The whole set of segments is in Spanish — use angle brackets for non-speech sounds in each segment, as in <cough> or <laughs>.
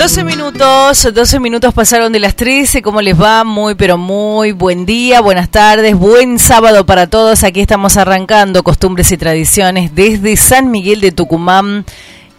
12 minutos, 12 minutos pasaron de las 13. ¿Cómo les va? Muy, pero muy buen día, buenas tardes, buen sábado para todos. Aquí estamos arrancando costumbres y tradiciones desde San Miguel de Tucumán,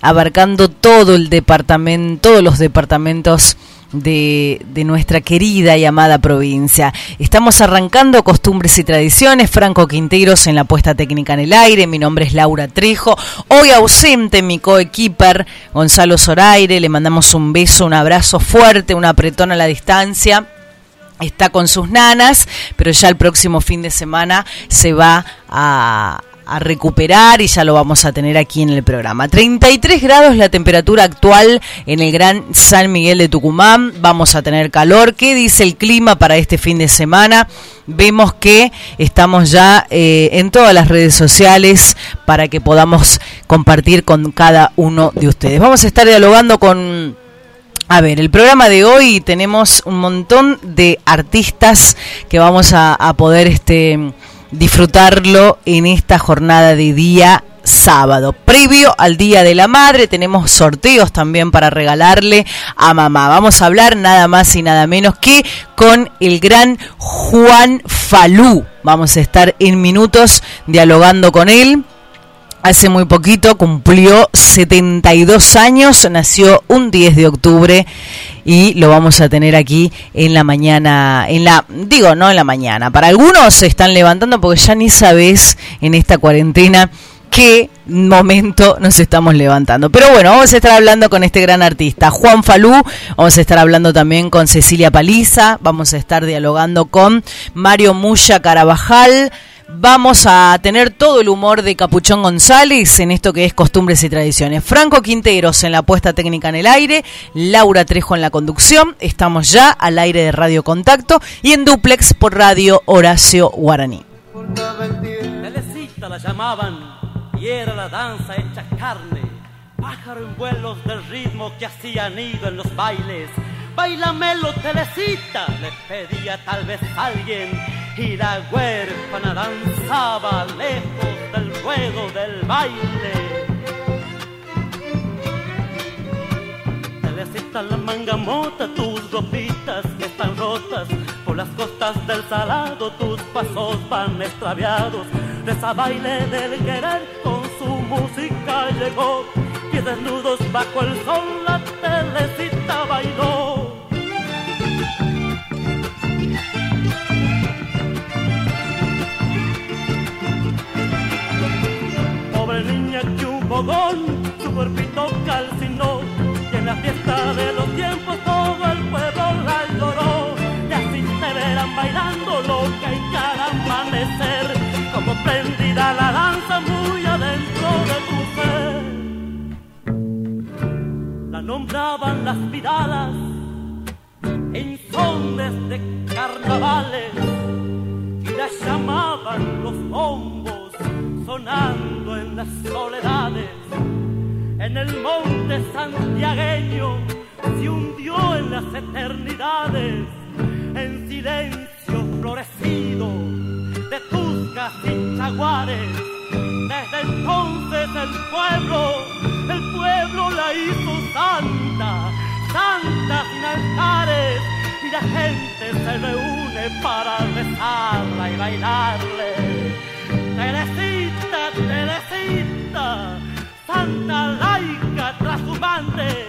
abarcando todo el departamento, todos los departamentos de, nuestra querida y amada provincia. Estamos arrancando costumbres y tradiciones. Franco Quinteros en la puesta técnica en el aire. Mi nombre es Laura Trejo. Hoy ausente mi coequiper Gonzalo Zoraire. Le mandamos un beso, un abrazo fuerte, un apretón a la distancia está con sus nanas, pero ya el próximo fin de semana se va a, a recuperar y ya lo vamos a tener aquí en el programa. 33 grados la temperatura actual en el Gran San Miguel de Tucumán. Vamos a tener calor. ¿Qué dice el clima para este fin de semana? Vemos que estamos ya eh, en todas las redes sociales para que podamos compartir con cada uno de ustedes. Vamos a estar dialogando con... A ver, el programa de hoy tenemos un montón de artistas que vamos a, a poder este, disfrutarlo en esta jornada de día sábado. Previo al Día de la Madre tenemos sorteos también para regalarle a mamá. Vamos a hablar nada más y nada menos que con el gran Juan Falú. Vamos a estar en minutos dialogando con él hace muy poquito, cumplió 72 años, nació un 10 de octubre y lo vamos a tener aquí en la mañana, en la, digo, no en la mañana, para algunos se están levantando porque ya ni sabes en esta cuarentena qué momento nos estamos levantando. Pero bueno, vamos a estar hablando con este gran artista, Juan Falú, vamos a estar hablando también con Cecilia Paliza, vamos a estar dialogando con Mario Muya Carabajal, Vamos a tener todo el humor de Capuchón González en esto que es costumbres y tradiciones. Franco Quinteros en la puesta técnica en el aire, Laura Trejo en la conducción. Estamos ya al aire de Radio Contacto y en duplex por Radio Horacio Guaraní. Bailamelo, Telecita, le pedía tal vez alguien y la huérfana danzaba lejos del ruedo del baile. Telecita la manga mota, tus ropitas que están rotas por las costas del salado, tus pasos van extraviados. De esa baile del querer con su música llegó, pies desnudos bajo el sol, la telecita bailó. Niña que un fogón, su cuerpito calcinó, y en la fiesta de los tiempos todo el pueblo la lloró, y así se verán bailando loca y cada amanecer, como prendida la danza muy adentro de tu ser. La nombraban las miradas sones de carnavales, y la llamaban los bombos sonando en las soledades. En el monte santiagueño se hundió en las eternidades, en silencio florecido de tuscas y chaguares. Desde entonces el pueblo, el pueblo la hizo santa, santa sin altares, y la gente se reúne para rezarla y bailarle. Teresita, Teresita, santa laica trashumante,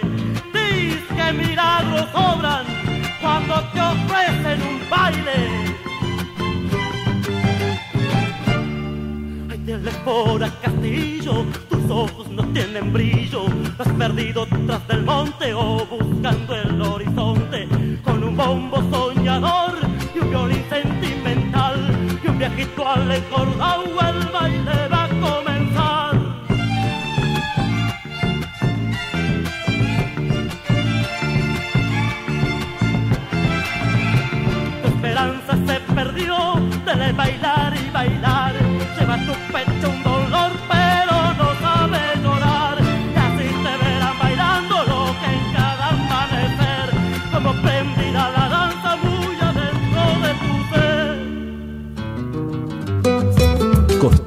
dis que milagros sobran cuando te ofrecen un baile. Ay, Telefora Castillo, tus ojos no tienen brillo, has perdido tras del monte o buscando el horizonte, con un bombo soñador y un violín sentimental y un viejito al encordado el baile va a comenzar. Tu esperanza se perdió de bailar y bailar, lleva tu pecho un dolor,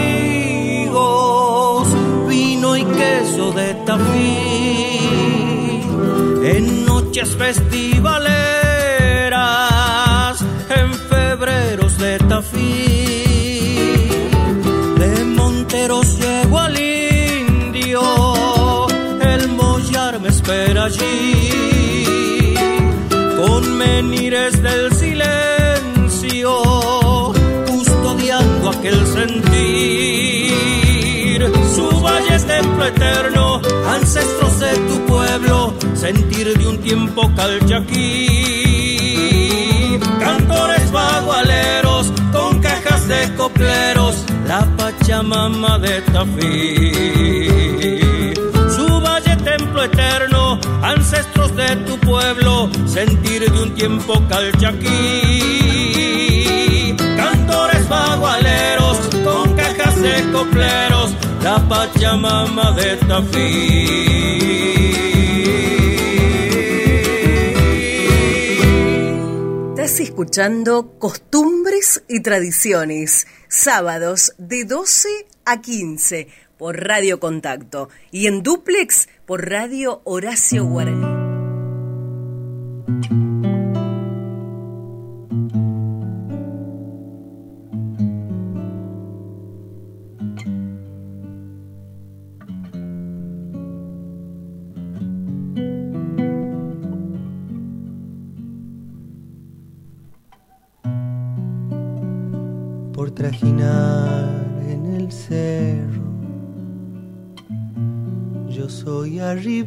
amigos, vino y queso de Tafí, en noches festivaleras, en febreros de Tafí, de Monteros llego al indio, el mollar me espera allí, con menires del silencio, custodiando aquel sentir. Es templo eterno, ancestros de tu pueblo, sentir de un tiempo calchaquí. Cantores bagualeros, con cajas de copleros, la Pachamama de Tafí. Su valle templo eterno, ancestros de tu pueblo, sentir de un tiempo calchaquí. Cantores bagualeros, con cajas de copleros, la Pachamama de Tafí. Estás escuchando Costumbres y Tradiciones, sábados de 12 a 15 por Radio Contacto y en duplex por Radio Horacio Guaraní. Soy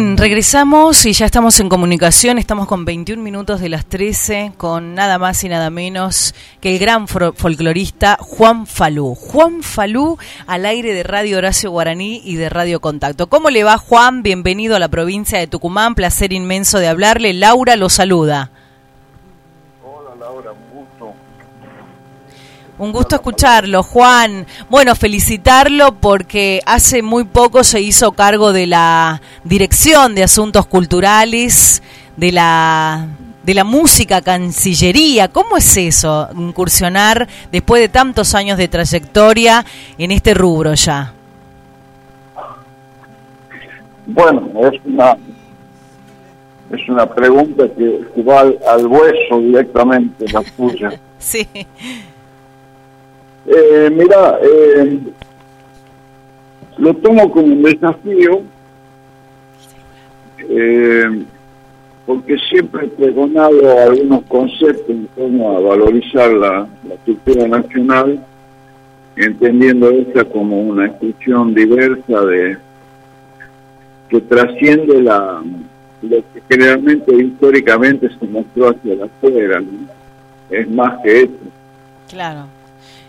Bien, regresamos y ya estamos en comunicación. Estamos con 21 minutos de las 13 con nada más y nada menos que el gran folclorista Juan Falú. Juan Falú al aire de Radio Horacio Guaraní y de Radio Contacto. ¿Cómo le va Juan? Bienvenido a la provincia de Tucumán. Placer inmenso de hablarle. Laura lo saluda. Hola Laura, un gusto. Un gusto escucharlo, Juan. Bueno, felicitarlo porque hace muy poco se hizo cargo de la Dirección de Asuntos Culturales, de la de la música cancillería. ¿Cómo es eso, incursionar después de tantos años de trayectoria en este rubro ya? Bueno, es una Es una pregunta que, va al, hueso directamente, la <laughs> tuya. sí. Eh, mira, eh, lo tomo como un desafío eh, porque siempre he pregonado algunos conceptos en torno a valorizar la, cultura nacional, entendiendo esta como una expresión diversa de que trasciende la lo que generalmente históricamente se mostró hacia afuera, es más que eso. Claro.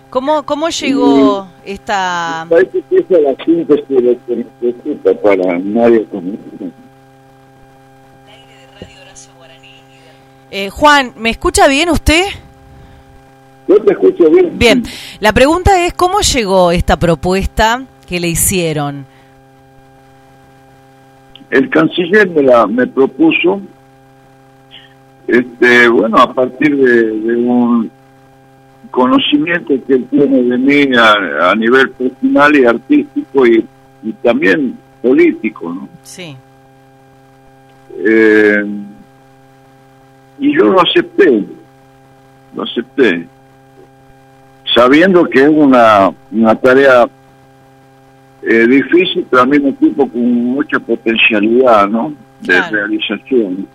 ¿Cómo, cómo llegó esta...? Parece que es la síntesis de lo que necesita para nadie como eh, Juan, ¿me escucha bien usted? Yo te escucho bien. Bien, la pregunta es, ¿cómo llegó esta propuesta que le hicieron? El canciller me, la, me propuso, este, bueno, a partir de un conocimiento que él tiene de mí a, nivel personal y artístico y, también político, ¿no? Sí. Eh, y yo lo acepté, lo acepté, sabiendo que es una, una tarea eh, difícil, pero al mismo tiempo con mucha potencialidad, ¿no? De realización,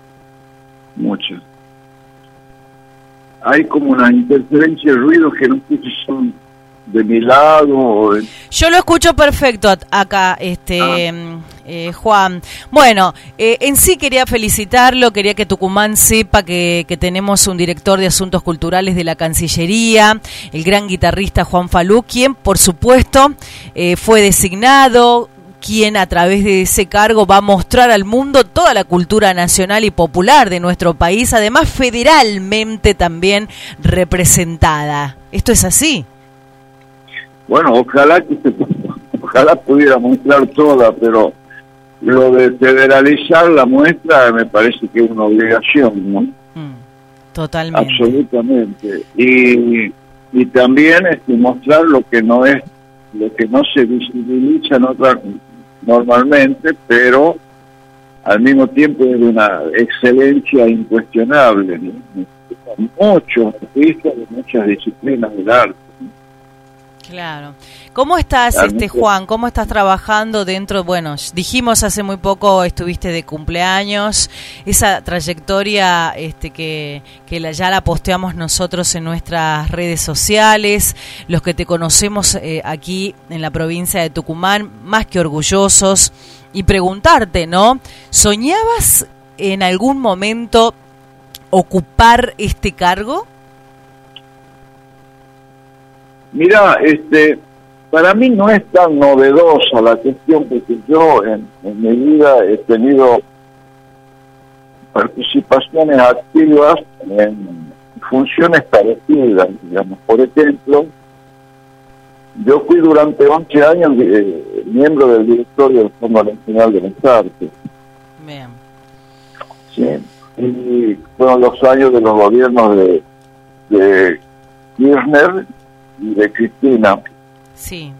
mucha hay como una interferencia de ruido que no sé si son de mi lado. Yo lo escucho perfecto acá, este ah. eh, Juan. Bueno, eh, en sí quería felicitarlo, quería que Tucumán sepa que, que, tenemos un director de asuntos culturales de la Cancillería, el gran guitarrista Juan Falú, quien por supuesto eh, fue designado quien a través de ese cargo va a mostrar al mundo toda la cultura nacional y popular de nuestro país, además federalmente también representada. ¿Esto es así? Bueno, ojalá que se, <laughs> ojalá pudiera mostrar toda, pero lo de federalizar la muestra me parece que es una obligación, ¿no? Mm, totalmente. Absolutamente. Y, y también es mostrar lo que no es lo que no se visibiliza en otras normalmente, pero al mismo tiempo es de una excelencia incuestionable. Muchos artistas de muchas disciplinas del arte. Claro. ¿Cómo estás, este Juan? ¿Cómo estás trabajando dentro? Bueno, dijimos hace muy poco estuviste de cumpleaños, esa trayectoria este que, que la, ya la posteamos nosotros en nuestras redes sociales, los que te conocemos eh, aquí en la provincia de Tucumán, más que orgullosos, y preguntarte, ¿no? ¿Soñabas en algún momento ocupar este cargo? Mira, este, para mí no es tan novedosa la cuestión porque yo en, mi vida he tenido participaciones activas en funciones parecidas, digamos. Por ejemplo, yo fui durante 11 años eh, miembro del directorio del Fondo Nacional de las Artes. Bien. Sí, y fueron los años de los gobiernos de, de Kirchner y de Cristina. Sí.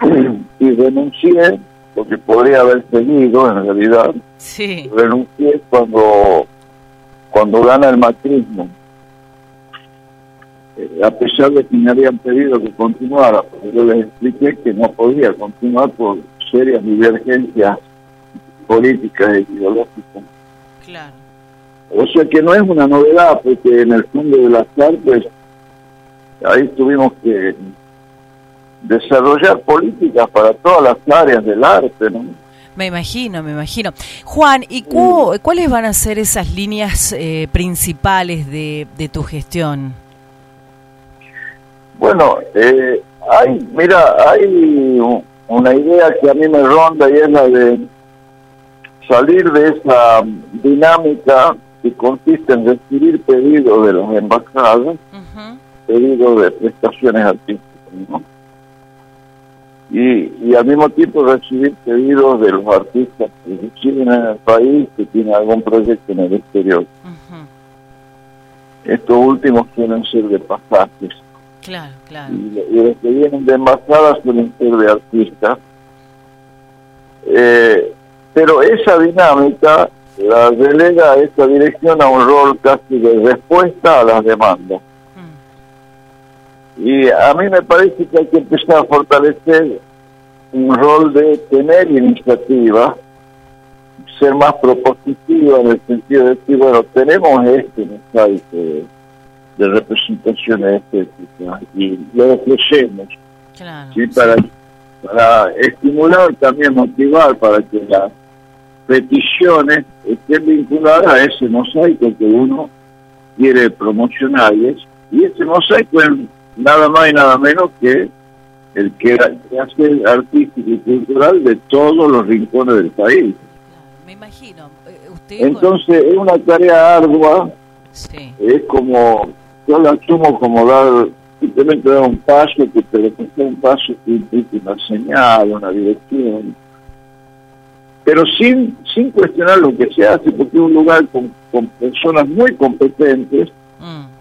<clears throat> Y renuncié, porque podría haber seguido en realidad. Sí. Renuncié cuando, cuando gana el macrismo. Eh, a pesar de que me habían pedido que continuara, porque yo les expliqué que no podía continuar por serias divergencias políticas e ideológicas. Claro. O sea que no es una novedad, porque en el fondo de las artes ahí tuvimos que desarrollar políticas para todas las áreas del arte, ¿no? Me imagino, me imagino. Juan, ¿y cuáles van a ser esas líneas eh, principales de, tu gestión? Bueno, eh, hay, mira, hay una idea que a mí me ronda y es la de salir de esa dinámica que consiste en recibir pedidos de las embajadas, pedidos de prestaciones artísticas, ¿no? y, y al mismo tiempo recibir pedidos de los artistas que residen en el país que tienen algún proyecto en el exterior. Estos últimos suelen ser de pasajes. Claro, claro. Y, los que vienen de embajadas suelen ser de artistas. Eh, pero esa dinámica la delega a esta dirección a un rol casi de respuesta a las demandas. Y a mí me parece que hay que empezar a fortalecer un rol de tener iniciativa, ser más propositivo en el sentido de decir, bueno, tenemos este mosaico de, de representaciones estéticas y lo ofrecemos. Claro. ¿sí? para, para estimular, también motivar para que las peticiones estén vinculadas a ese mosaico que uno quiere promocionar. Y, es- y ese mosaico es nada más y nada menos que el que, hace artístico y cultural de todos los rincones del país. Me imagino. eh, Usted. Entonces es una tarea ardua, Sí. es como, yo la asumo como dar, simplemente dar un paso, que sea un paso que implique una señal, una dirección, pero sin, sin cuestionar lo que se hace, porque es un lugar con, con personas muy competentes.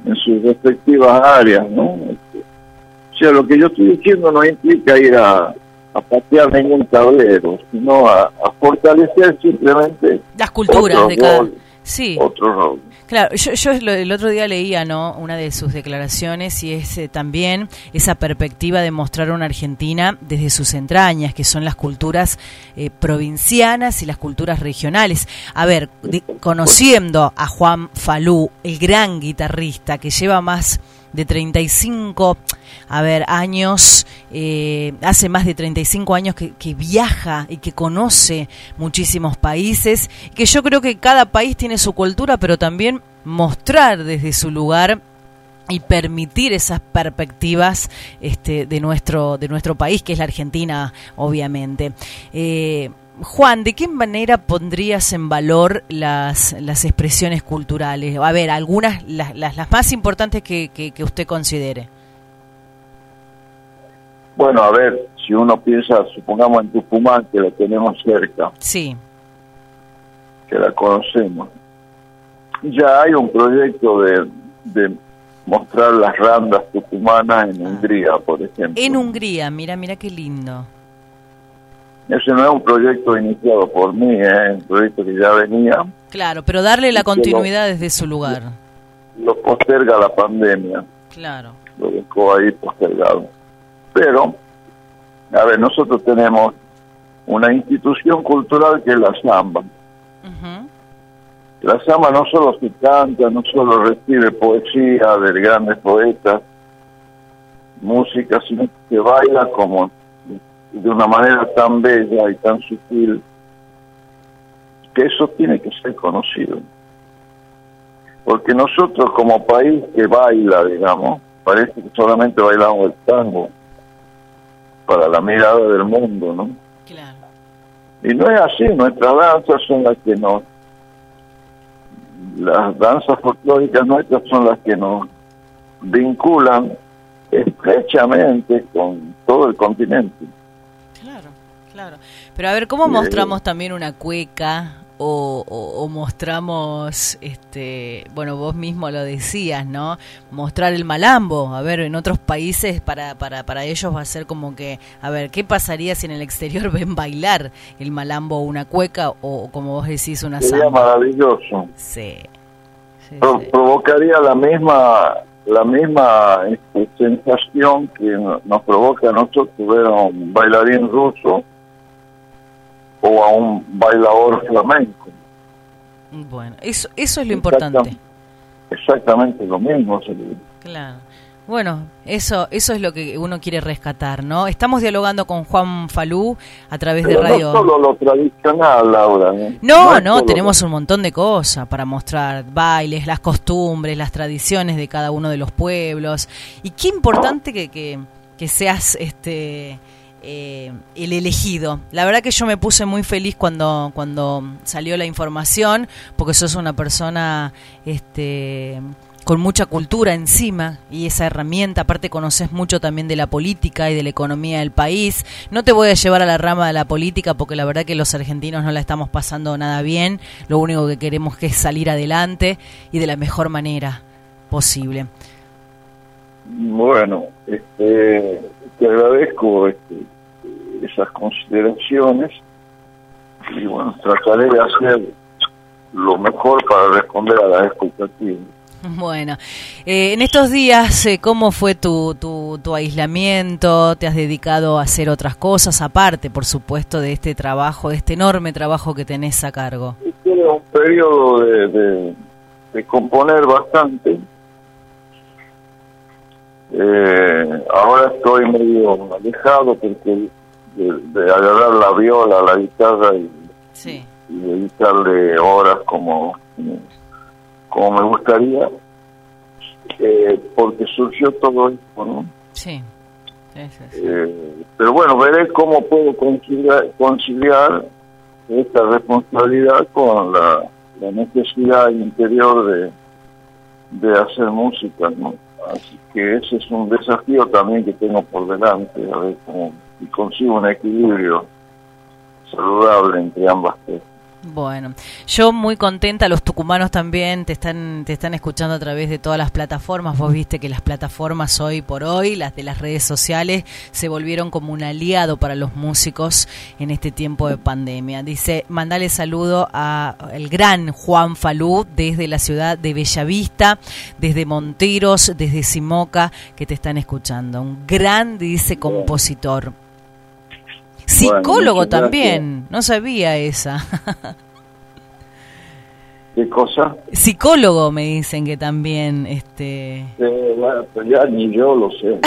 En sus respectivas áreas, ¿no? Este, o sea, lo que yo estoy diciendo no implica ir a, a patear ningún tablero, sino a, a fortalecer simplemente Las culturas de cada. Sí. otro rol. Claro, yo, yo el otro día leía, ¿no? Una de sus declaraciones y es eh, también esa perspectiva de mostrar una Argentina desde sus entrañas, que son las culturas eh, provincianas y las culturas regionales. A ver, conociendo a Juan Falú, el gran guitarrista que lleva más de 35, a ver, años, eh, hace más de 35 años que, que viaja y que conoce muchísimos países, que yo creo que cada país tiene su cultura, pero también mostrar desde su lugar y permitir esas perspectivas este, de nuestro de nuestro país que es la Argentina obviamente. Eh, Juan de qué manera pondrías en valor las, las expresiones culturales a ver algunas las, las, las más importantes que, que, que usted considere. Bueno, a ver, si uno piensa, supongamos en Tucumán, que la tenemos cerca, sí. Que la conocemos, ya hay un proyecto de, de mostrar las randas tucumanas en Ah. Hungría, por ejemplo. en Hungría mira mira qué lindo Ese no es un proyecto iniciado por mí, ¿eh? es un proyecto que ya venía, claro pero darle la lo- continuidad desde su lugar lo posterga la pandemia, claro lo dejó ahí postergado. Pero, a ver, nosotros tenemos una institución cultural que es la samba. La samba no solo se canta, no solo recibe poesía de grandes poetas, música, sino que se baila como de una manera tan bella y tan sutil que eso tiene que ser conocido. Porque nosotros como país que baila, digamos, parece que solamente bailamos el tango para la mirada del mundo, ¿no? claro Y no es así, nuestras danzas son las que nos... Las danzas folclóricas nuestras son las que nos vinculan estrechamente con todo el continente. Claro. Pero a ver, ¿cómo mostramos también una cueca o, o- o mostramos, este, bueno, vos mismo lo decías, ¿no? Mostrar el malambo. A ver, en otros países para, para, para ellos va a ser como que, a ver, ¿qué pasaría si en el exterior <laughs> ven bailar el malambo o una cueca o, como vos decís, una Sería samba? maravilloso. Sí. Sí, Pro- sí. provocaría la misma la misma este, sensación que no- nos provoca a nosotros ver a un bailarín ruso o a un bailador flamenco. Bueno, eso, eso es lo importante. Exactamente lo mismo. Claro. Bueno, eso eso es lo que uno quiere rescatar, ¿no? Estamos dialogando con Juan Falú a través de radio. no solo lo tradicional, Laura. ¿eh? No, no, tenemos un montón de cosas para mostrar, bailes, las costumbres, las tradiciones de cada uno de los pueblos. Y qué importante que, que, que seas este eh, el elegido. La verdad que yo me puse muy feliz cuando, cuando salió la información, porque sos una persona este con mucha cultura encima y esa herramienta, aparte conoces mucho también de la política y de la economía del país. No te voy a llevar a la rama de la política porque la verdad que los argentinos no la estamos pasando nada bien. Lo único que queremos que es salir adelante y de la mejor manera posible. Bueno, este, te agradezco este, esas consideraciones y bueno, trataré de hacer lo mejor para responder a las expectativas. Bueno, eh, en estos días, eh, ¿cómo fue tu, tu, tu, aislamiento? ¿Te has dedicado a hacer otras cosas, aparte, por supuesto, de este trabajo, de este enorme trabajo que tenés a cargo? Tuve un periodo de, de, componer bastante. Eh, ahora estoy medio alejado porque de, agarrar la viola, la guitarra y, y dedicarle horas como como me gustaría, eh, porque surgió todo esto, ¿no? Sí. Eh, pero bueno, veré cómo puedo conciliar, conciliar esta responsabilidad con la, necesidad interior de, de hacer música, ¿no? Así que ese es un desafío también que tengo por delante, a ver cómo y consigo un equilibrio saludable entre ambas cosas. Bueno, yo muy contenta, los tucumanos también te están, te están escuchando a través de todas las plataformas. Vos viste que las plataformas hoy por hoy, las de las redes sociales, se volvieron como un aliado para los músicos en este tiempo de pandemia. Dice, mandale saludo a el gran Juan Falú desde la ciudad de Bellavista, desde Monteros, desde Simoca, que te están escuchando. Un gran, dice, compositor. Psicólogo también, no sabía esa. <laughs> ¿Qué cosa? Psicólogo me dicen que también, este... Eh, bueno, pues ya ni yo lo sé.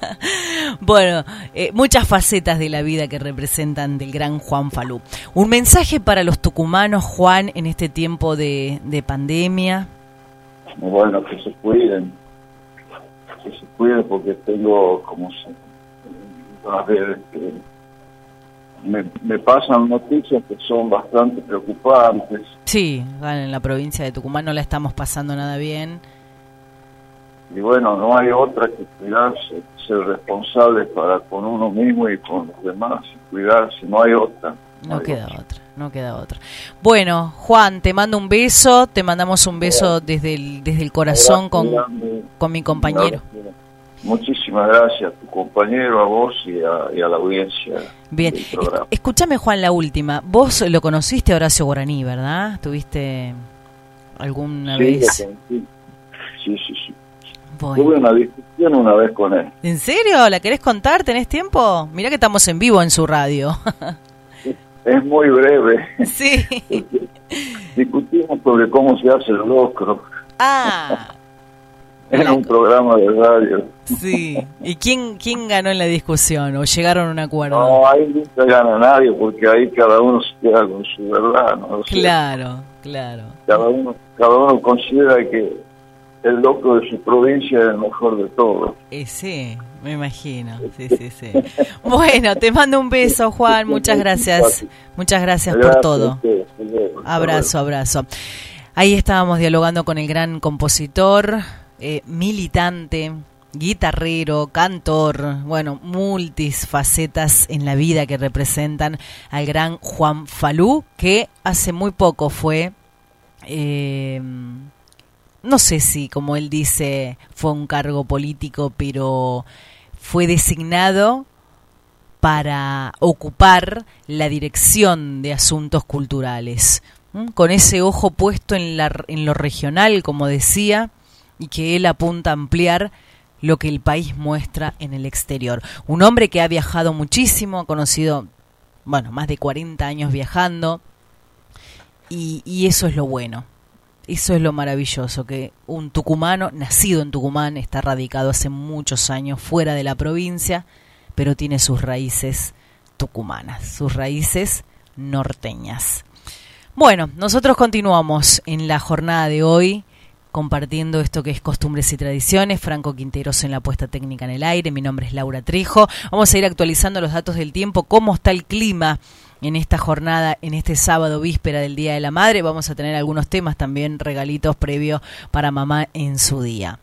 <laughs> bueno, eh, muchas facetas de la vida que representan del gran Juan Falú. Un mensaje para los tucumanos, Juan, en este tiempo de, de pandemia. Bueno, que se cuiden, que se cuiden porque tengo como se, a ver, este, me, pasan noticias que son bastante preocupantes. Sí, en la provincia de Tucumán no la estamos pasando nada bien. Y bueno, no hay otra que cuidarse, ser responsable para con uno mismo y con los demás, cuidarse, no hay otra. No, queda otra. no queda otra. Bueno, Juan, te mando un beso, te mandamos un beso desde el, desde el corazón con, con mi compañero. Muchísimas gracias a tu compañero, a vos y a, la audiencia. Bien, escúchame Juan, la última. Vos lo conociste a Horacio Guaraní, ¿verdad? ¿Tuviste alguna vez? Sí, sí, sí. Tuve una discusión una vez con él. ¿En serio? ¿La querés contar? ¿Tenés tiempo? Mira que estamos en vivo en su radio. <laughs> es muy breve. Sí. <laughs> Discutimos sobre cómo se hace el locro. Ah, Era un programa de radio. Sí. ¿Y quién, quién ganó en la discusión o llegaron a un acuerdo? No, ahí nunca gana nadie porque ahí cada uno se queda con su verdad. ¿no? claro, claro. Cada uno, cada uno considera que el loco de su provincia es el mejor de todos. Eh, sí, me imagino. Sí, sí, sí. bueno, te mando un beso, Juan. Muchas gracias. Muchas gracias, por todo. Abrazo, abrazo. Ahí estábamos dialogando con el gran compositor eh, militante, guitarrero, cantor, bueno, multis facetas en la vida que representan al gran Juan Falú, que hace muy poco fue, eh, no sé si, como él dice, fue un cargo político, pero fue designado para ocupar la dirección de asuntos culturales, con ese ojo puesto en, la, en lo regional, como decía, y que él apunta a ampliar lo que el país muestra en el exterior. Un hombre que ha viajado muchísimo, ha conocido, bueno, más de 40 años viajando, y, eso es lo bueno. Eso es lo maravilloso, que un tucumano, nacido en Tucumán, está radicado hace muchos años fuera de la provincia, pero tiene sus raíces tucumanas, sus raíces norteñas. Bueno, nosotros continuamos en la jornada de hoy compartiendo esto que es costumbres y tradiciones. Franco Quinteros en la puesta técnica en el aire. Mi nombre es Laura Trijo. Vamos a ir actualizando los datos del tiempo, cómo está el clima en esta jornada, en este sábado víspera del Día de la Madre. Vamos a tener algunos temas también, regalitos previos para mamá en su día.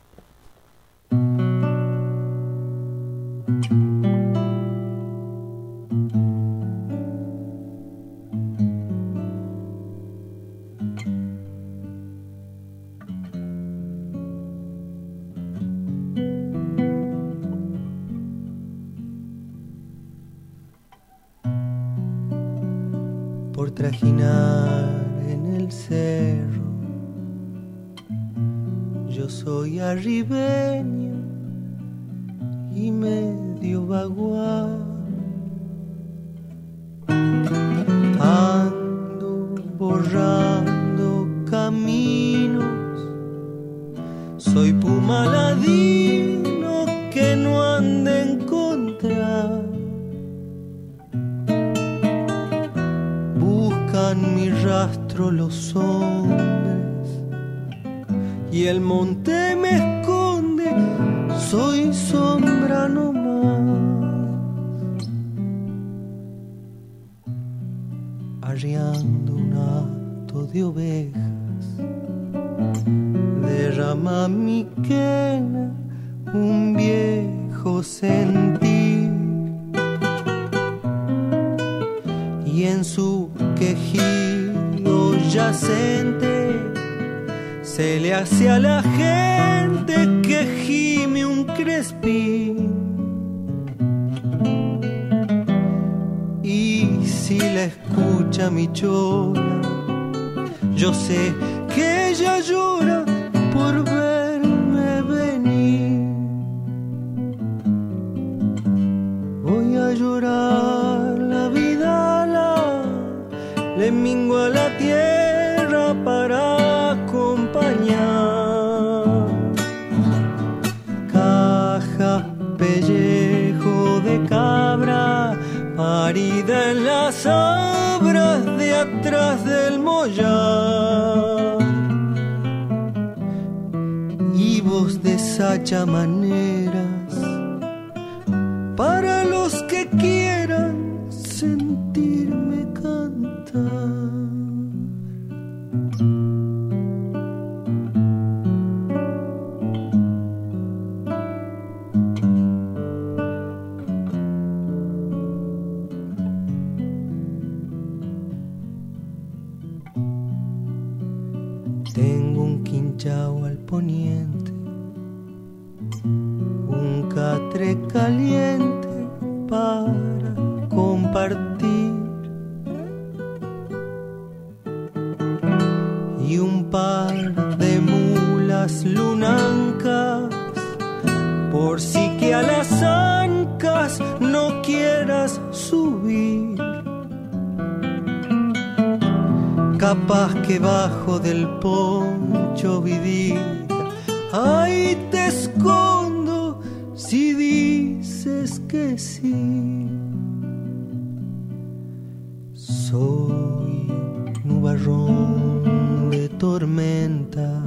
Nubarrón de tormenta,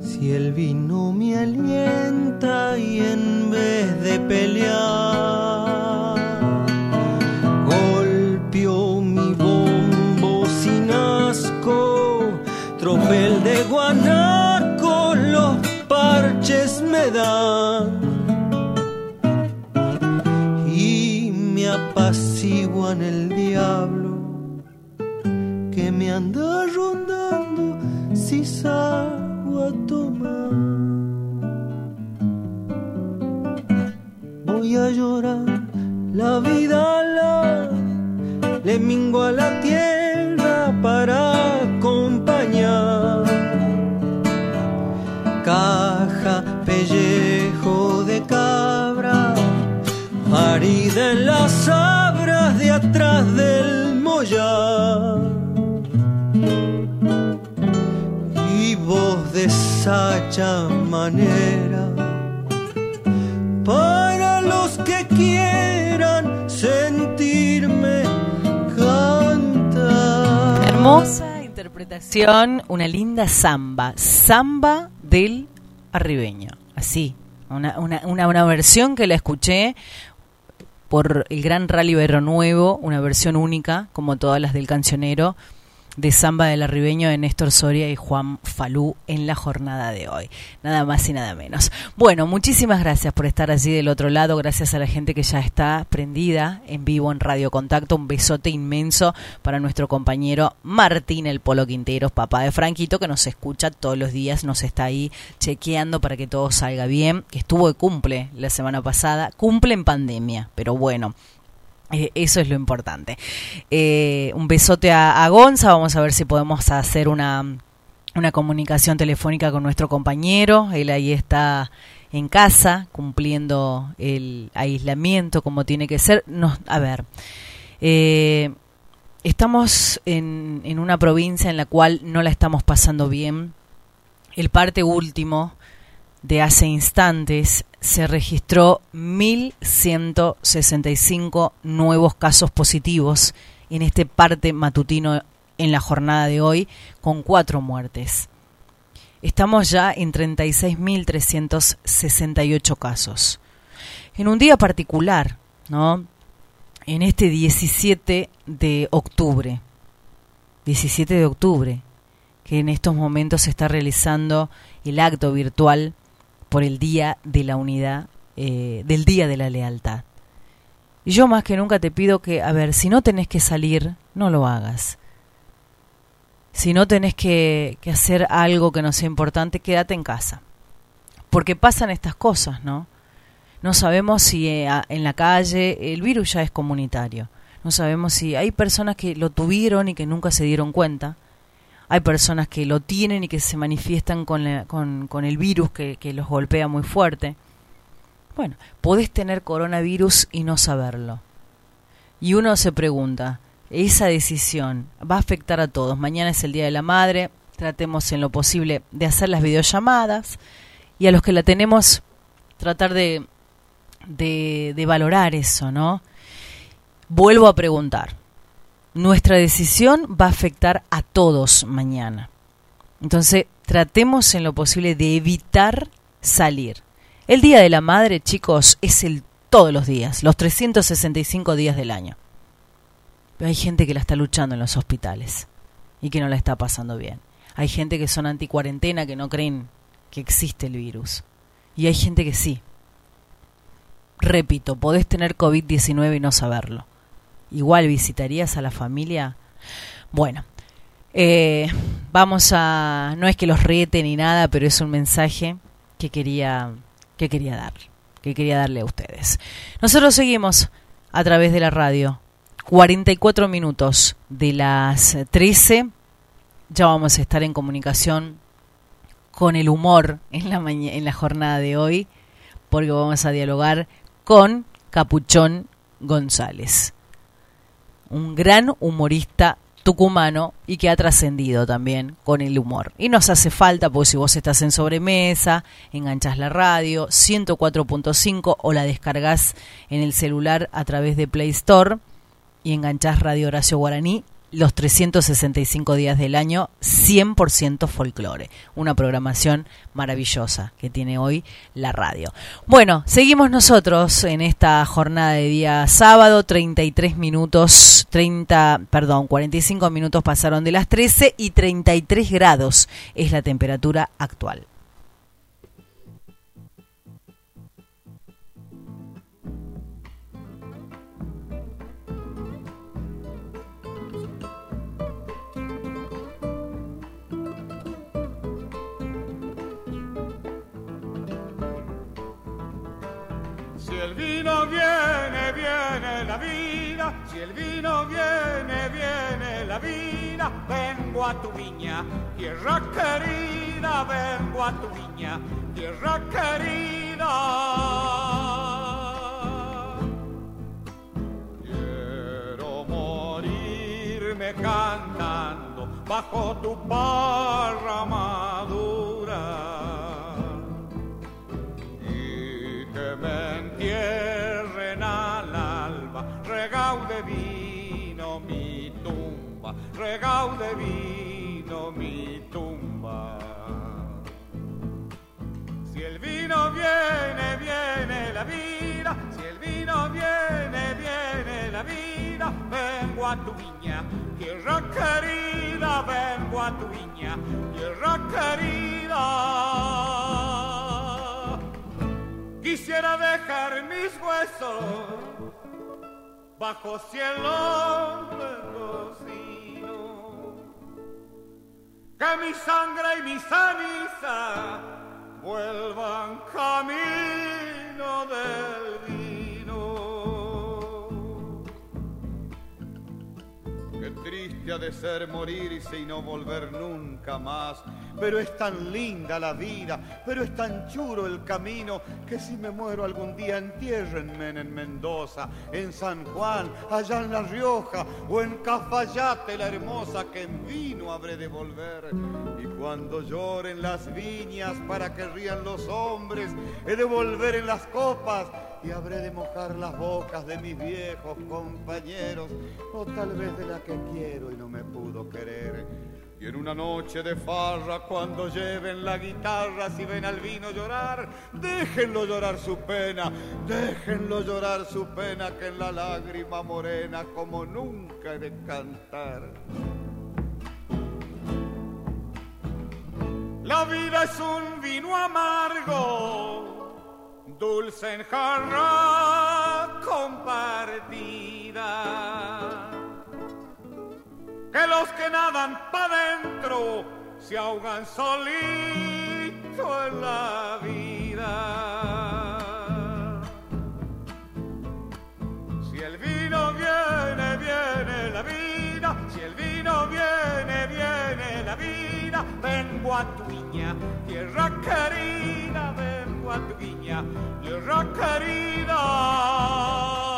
si el vino me alienta y en vez de pelear, manera para los que quieran sentirme cantar. Hermosa interpretación, una linda samba, samba del arribeño, así, una, una, una, una versión que la escuché por el Gran Rally Berro Nuevo, una versión única, como todas las del cancionero, de Samba del Arribeño de Néstor Soria y Juan Falú en la jornada de hoy. Nada más y nada menos. Bueno, muchísimas gracias por estar allí del otro lado. Gracias a la gente que ya está prendida en vivo en Radio Contacto. Un besote inmenso para nuestro compañero Martín El Polo Quinteros, papá de Franquito, que nos escucha todos los días, nos está ahí chequeando para que todo salga bien. Que estuvo de cumple la semana pasada. Cumple en pandemia, pero bueno Eh, eso es lo importante. Eh, un besote a, a, Gonza. Vamos a ver si podemos hacer una, una comunicación telefónica con nuestro compañero. Él ahí está en casa, cumpliendo el aislamiento como tiene que ser. No, a ver, eh, estamos en, en una provincia en la cual no la estamos pasando bien. El parte último de hace instantes se registró 1.165 nuevos casos positivos en este parte matutino en la jornada de hoy, con cuatro muertes. Estamos ya en 36.368 casos. En un día particular, ¿no? En este 17 de octubre, 17 de octubre, que en estos momentos se está realizando el acto virtual por el Día de la Unidad, eh, del Día de la Lealtad. Y yo más que nunca te pido que, a ver, si no tenés que salir, no lo hagas. Si no tenés que, que hacer algo que no sea importante, quédate en casa. Porque pasan estas cosas, ¿no? No sabemos si eh, en la calle el virus ya es comunitario. No sabemos si hay personas que lo tuvieron y que nunca se dieron cuenta hay personas que lo tienen y que se manifiestan con, el virus que, los golpea muy fuerte. Bueno, podés tener coronavirus y no saberlo. Y uno se pregunta, ¿esa decisión va a afectar a todos? Mañana es el Día de la Madre, tratemos en lo posible de hacer las videollamadas y a los que la tenemos tratar de, de valorar eso, ¿no? Vuelvo a preguntar, nuestra decisión va a afectar a todos mañana. Entonces, tratemos en lo posible de evitar salir. El Día de la Madre, chicos, es el todos los días, los 365 días del año. Pero hay gente que la está luchando en los hospitales y que no la está pasando bien. Hay gente que son anticuarentena, que no creen que existe el virus. Y hay gente que sí. Repito, podés tener COVID-19 y no saberlo igual visitarías a la familia. Bueno, eh, vamos a, no es que los riete ni nada, pero es un mensaje que quería, que quería dar, que quería darle a ustedes. Nosotros seguimos a través de la radio. 44 minutos de las 13. Ya vamos a estar en comunicación con el humor en la, en la jornada de hoy, porque vamos a dialogar con Capuchón González un gran humorista tucumano y que ha trascendido también con el humor. Y nos hace falta, porque si vos estás en sobremesa, enganchás la radio 104.5 o la descargas en el celular a través de Play Store y enganchás Radio Horacio Guaraní los 365 días del año 100% folclore. Una programación maravillosa que tiene hoy la radio. Bueno, seguimos nosotros en esta jornada de día sábado, 33 minutos, 30, perdón, 45 minutos pasaron de las 13 y 33 grados es la temperatura actual. Viene, la vida, si el vino viene, viene la vida, vengo a tu viña, tierra querida, vengo a tu viña, tierra querida. Quiero morirme cantando bajo tu barra madura regau de vino mi tumba, regau de vino mi tumba. Si el vino viene, viene la vida, si el vino viene, viene la vida, vengo a tu viña, tierra querida, vengo a tu viña, tierra querida. Quisiera dejar mis huesos bajo cielo mendocino, que mi sangre y mi ceniza vuelvan camino del vino. Qué triste ha de ser morirse y no volver nunca más pero es tan linda la vida, pero es tan churo el camino, que si me muero algún día entiérrenme en Mendoza, en San Juan, allá en La Rioja, o en Cafayate la hermosa, que en vino habré de volver. Y cuando lloren las viñas para que rían los hombres, he de volver en las copas y habré de mojar las bocas de mis viejos compañeros, o tal vez de la que quiero y no me pudo querer. Y en una noche de farra, cuando lleven la guitarra, si ven al vino llorar, déjenlo llorar su pena, déjenlo llorar su pena, que en la lágrima morena, como nunca he de cantar. La vida es un vino amargo dulce en jarra compartida. Que los que nadan pa' dentro se ahogan solito en la vida. Si el vino viene, viene la vida. Si el vino viene, viene la vida. Vengo a tu viña, tierra querida, vengo a tu viña tierra querida.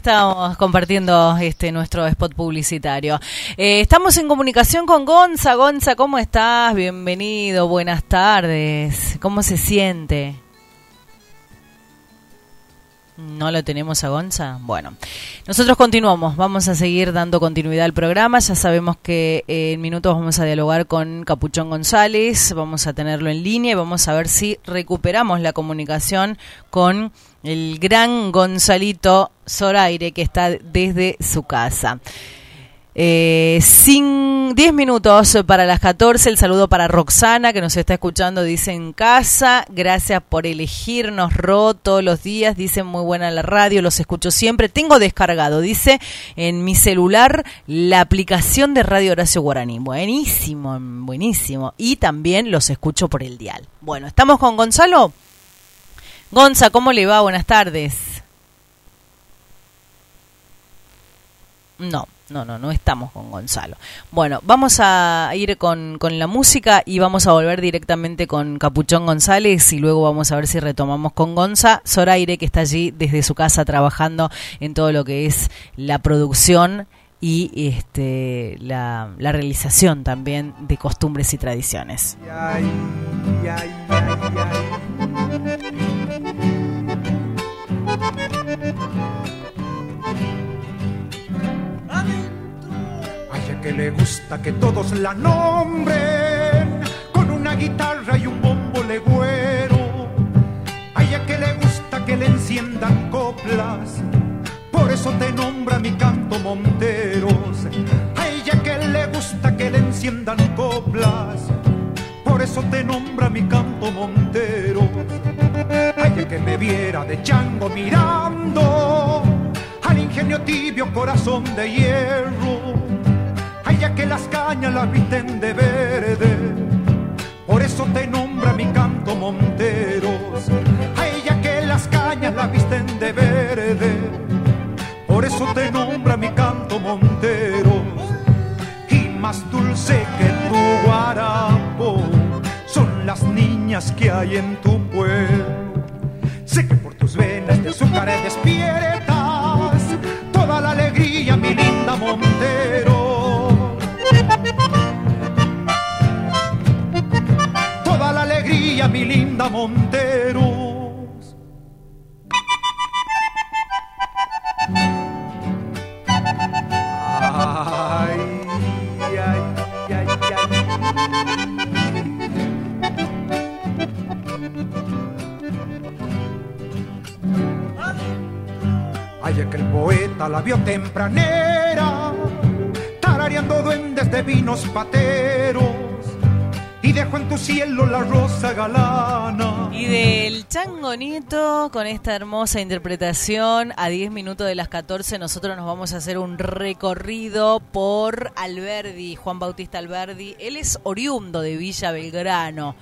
Estamos compartiendo este nuestro spot publicitario. Eh, estamos en comunicación con Gonza. Gonza, ¿cómo estás? Bienvenido, buenas tardes. ¿Cómo se siente? ¿No lo tenemos a Gonza? Bueno, nosotros continuamos, vamos a seguir dando continuidad al programa. Ya sabemos que en minutos vamos a dialogar con Capuchón González, vamos a tenerlo en línea y vamos a ver si recuperamos la comunicación con el gran Gonzalito Zoraire que está desde su casa. Eh, sin 10 minutos para las 14, el saludo para Roxana que nos está escuchando, dice en casa, gracias por elegirnos Ro todos los días, dice muy buena la radio, los escucho siempre, tengo descargado, dice en mi celular la aplicación de Radio Horacio Guaraní, buenísimo, buenísimo, y también los escucho por el dial. Bueno, ¿estamos con Gonzalo? Gonza, ¿cómo le va? Buenas tardes. No, no, no, no estamos con Gonzalo. Bueno, vamos a ir con, con, la música y vamos a volver directamente con Capuchón González y luego vamos a ver si retomamos con Gonza. Zoraire, que está allí desde su casa trabajando en todo lo que es la producción y este, la, la realización también de costumbres y tradiciones. A que le gusta que todos la nombren con una guitarra y un bombo legüero. A ella que le gusta que le enciendan coplas eso te nombra mi canto Monteros. A ella que le gusta que le enciendan coplas, por eso te nombra mi canto Monteros. A ella que me viera de chango mirando al ingenio tibio corazón de hierro. A ella que las cañas la visten de verde, por eso te nombra mi canto Monteros. A ella que las cañas la visten de verde por eso te nombra mi canto Montero. Y más dulce que tu guarapo son las niñas que hay en tu pueblo. Sé que por tus venas de azúcar despiertas toda la alegría, mi linda Montero. Toda la alegría, mi linda Montero. La vio tempranera, tarareando duendes de vinos pateros, y dejo en tu cielo la rosa galana. Y del Chango Nieto, con esta hermosa interpretación, a 10 minutos de las 14, nosotros nos vamos a hacer un recorrido por Alberdi, Juan Bautista Alberdi. Él es oriundo de Villa Belgrano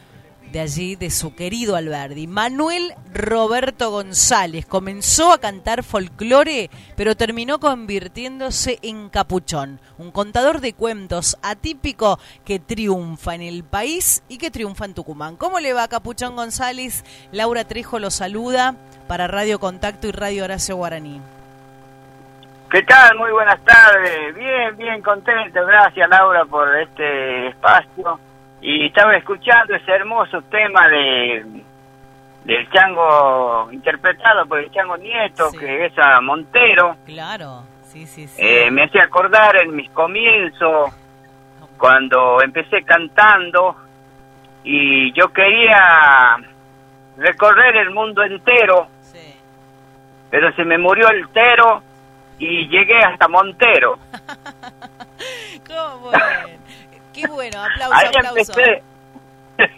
de allí, de su querido Alberdi. Manuel Roberto González comenzó a cantar folclore, pero terminó convirtiéndose en capuchón, un contador de cuentos atípico que triunfa en el país y que triunfa en Tucumán. ¿Cómo le va Capuchón González? Laura Trejo lo saluda para Radio Contacto y Radio Horacio Guaraní. ¿Qué tal? Muy buenas tardes. Bien, bien contento. Gracias Laura por este espacio y estaba escuchando ese hermoso tema de del chango interpretado por el chango Nieto, que es a Montero. Claro, sí, sí, sí. Eh, me hacía acordar en mis comienzos, cuando empecé cantando, y yo quería recorrer el mundo entero, pero se me murió el tero y llegué hasta Montero. <laughs> ¿Cómo? Qué bueno, aplauso, ahí Empecé, <laughs>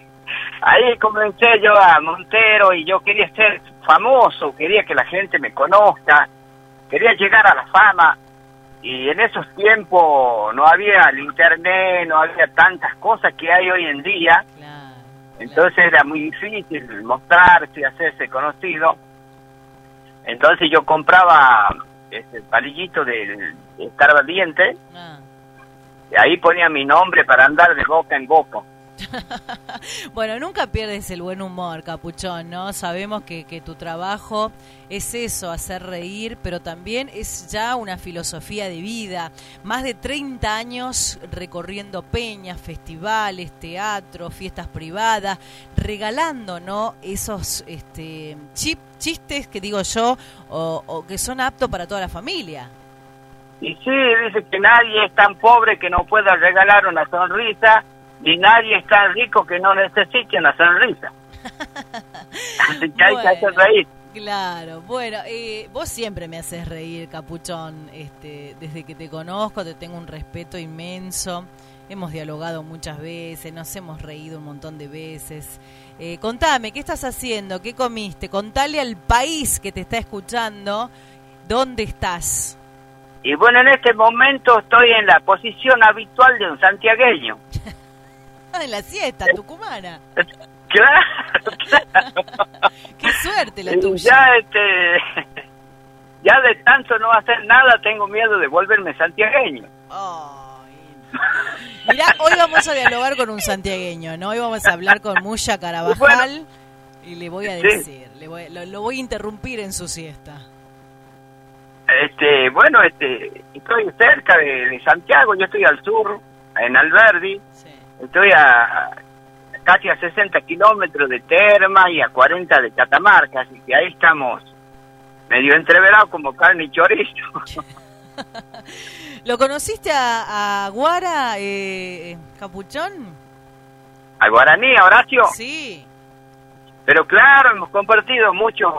ahí comencé yo a Montero y yo quería ser famoso, quería que la gente me conozca, quería llegar a la fama. Y en esos tiempos no había el internet, no había tantas cosas que hay hoy en día. Entonces era muy difícil mostrarse, hacerse conocido. Entonces yo compraba este palillito del escarbadiente ah ahí ponía mi nombre para andar de boca en boca. <laughs> bueno, nunca pierdes el buen humor, Capuchón, ¿no? Sabemos que, que, tu trabajo es eso, hacer reír, pero también es ya una filosofía de vida. Más de 30 años recorriendo peñas, festivales, teatro, fiestas privadas, regalando, ¿no? Esos este, chistes que digo yo, o, o que son aptos para toda la familia. Y sí, dice que nadie es tan pobre que no pueda regalar una sonrisa, ni nadie es tan rico que no necesite una sonrisa. <laughs> Así que hay que hacer reír. Claro, bueno, eh, vos siempre me haces reír, Capuchón. Este, desde que te conozco te tengo un respeto inmenso. Hemos dialogado muchas veces, nos hemos reído un montón de veces. Eh, contame, ¿qué estás haciendo? ¿Qué comiste? Contale al país que te está escuchando dónde estás. Y bueno, en este momento estoy en la posición habitual de un santiagueño. <laughs> en la siesta, tucumana. <laughs> Claro, claro. Qué suerte la tuya. Ya, este, ya de tanto no hacer nada tengo miedo de volverme santiagueño. Mirá, hoy vamos a dialogar con un santiagueño, ¿no? Hoy vamos a hablar con Muya Carabajal y le voy a decir, le voy, lo voy a interrumpir en su siesta. Este, bueno, este, estoy cerca de, Santiago, yo estoy al sur, en Alberdi, estoy a, casi a 60 kilómetros de Terma y a 40 de Catamarca, así que ahí estamos medio entreverados como carne y chorizo. <laughs> ¿Lo conociste a, a Guara, eh, Capuchón? ¿Al Guaraní, Horacio? Sí. Pero claro, hemos compartido muchos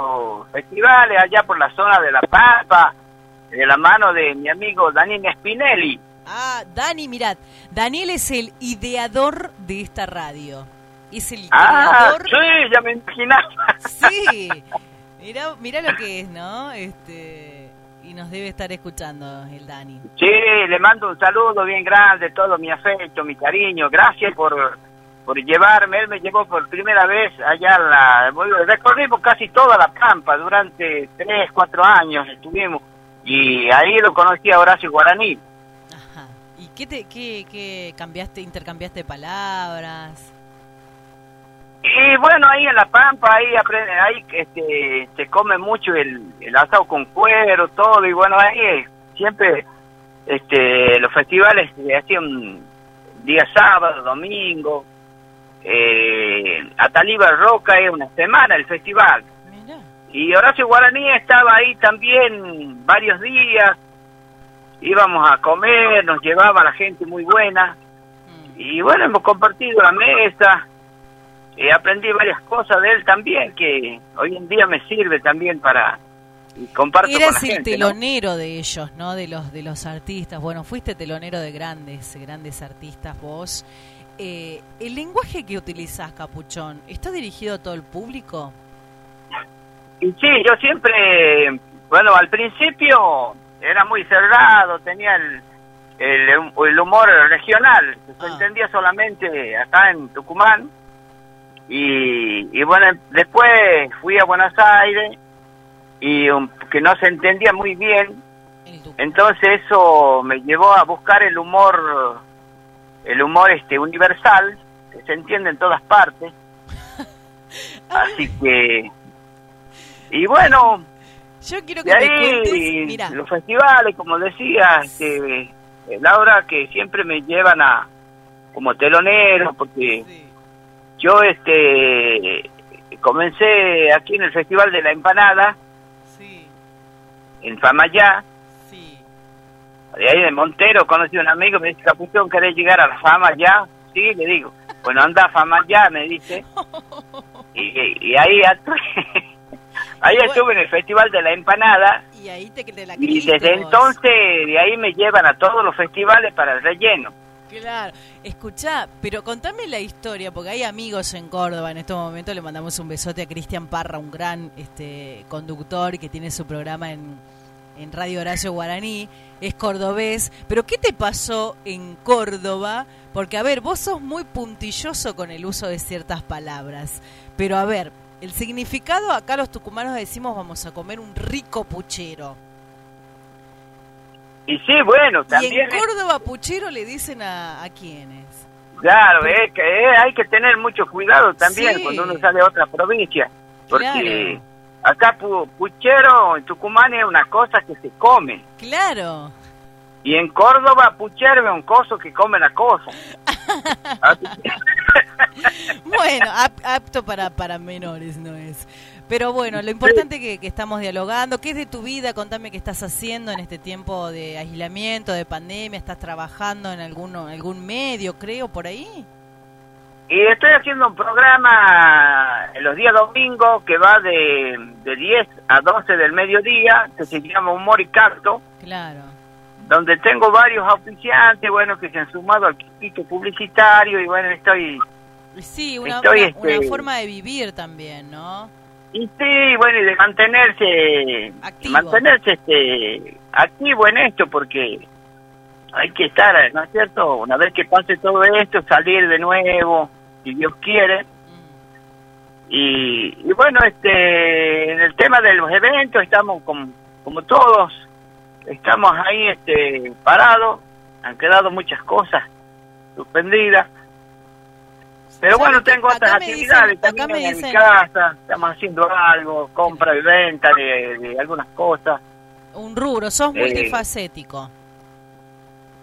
festivales allá por la zona de La Pampa, de la mano de mi amigo Daniel Spinelli. Ah, Dani, mirad, Daniel es el ideador de esta radio. Es el ah, sí, ya me imaginaba. Sí, <laughs> mira, mira lo que es, ¿no? Este, y nos debe estar escuchando el Dani. Sí, le mando un saludo bien grande, todo mi afecto, mi cariño. Gracias por, por llevarme. Él me llevó por primera vez allá a la... Recorrimos casi toda la Pampa durante tres, cuatro años estuvimos y ahí lo conocí a Horacio Guaraní. Ajá. ¿Y qué, te, qué, qué cambiaste, intercambiaste palabras? Y bueno, ahí en La Pampa, ahí aprende, ahí este, se come mucho el, el asado con cuero, todo, y bueno, ahí siempre este, los festivales se hacían día sábado, domingo, eh, Ataliba Roca es una semana el festival. Y Horacio Guaraní estaba ahí también varios días, íbamos a comer, nos llevaba la gente muy buena. Mm. Y bueno, hemos compartido la mesa, y aprendí varias cosas de él también, que hoy en día me sirve también para compartir Eras con la el telonero de ellos, ¿no? De los, de los artistas. Bueno, fuiste telonero de grandes, grandes artistas vos. eh, el lenguaje que utilizas, Capuchón, ¿está dirigido a todo el público? Y sí, yo siempre, bueno, al principio era muy cerrado, tenía el, el, el humor regional, se Ah. entendía solamente acá en Tucumán. Y, y bueno, después fui a Buenos Aires y um, que no se entendía muy bien, entonces eso me llevó a buscar el humor, el humor este universal, que se entiende en todas partes. <laughs> Así que, y bueno, Yo quiero de que me cuentes, ahí mira, los festivales, como decía este, eh, Laura, que siempre me llevan a como telonero, porque sí, yo este comencé aquí en el Festival de la Empanada, sí, en Famayá, sí. de ahí de Montero, conocí a un amigo, me dice, Capuchón, ¿querés llegar a la fama ya? Sí, le digo, bueno, anda a fama ya, me dice. <laughs> Y, y ahí, atu- <laughs> ahí Bueno. estuve en el Festival de la Empanada Y ahí te, te la y creíste desde vos. entonces de ahí me llevan a todos los festivales para el relleno. Claro, escuchá, pero contame la historia, porque hay amigos en Córdoba en estos momentos. Le mandamos un besote a Cristian Parra, un gran este conductor que tiene su programa en, en Radio Horacio Guaraní, es cordobés. Pero ¿qué te pasó en Córdoba? Porque, a ver, vos sos muy puntilloso con el uso de ciertas palabras. Pero, a ver, el significado, acá los tucumanos decimos vamos a comer un rico puchero. Y sí, bueno, Y también, en Córdoba puchero le dicen a, a quiénes. claro, es que eh, hay que tener mucho cuidado también Sí. cuando uno sale a otra provincia, porque Claro. acá pu- puchero en Tucumán es una cosa que se come. Claro. Y en Córdoba, puchero es un coso que come la cosa. <laughs> Así que- Bueno, ap- apto para, para menores no es. Pero bueno, lo importante que, que estamos dialogando. ¿Qué es de tu vida? Contame qué estás haciendo en este tiempo de aislamiento, de pandemia. ¿Estás trabajando en alguno, algún medio, creo, por ahí? y estoy haciendo un programa los días domingos que va de, de 10 a 12 del mediodía, que se llama Humor y Cacto, Claro. donde tengo varios auspiciantes, bueno, que se han sumado al equipo publicitario y bueno, estoy... Sí, una, Estoy, una- una este- forma de vivir también, ¿no? Y sí, bueno, y de mantenerse, Activo. mantenerse este, activo en esto, porque hay que estar, ¿no es cierto? Una vez que pase todo esto, salir de nuevo, si Dios quiere. Mm. Y, y bueno, este, en el tema de los eventos estamos como, como todos, estamos ahí este, parados, han quedado muchas cosas suspendidas. Pero ¿Sabes bueno, tengo otras actividades dicen- también en mi casa, estamos haciendo algo, compra y venta de, de algunas cosas. Un rubro, sos Eh, multifacético.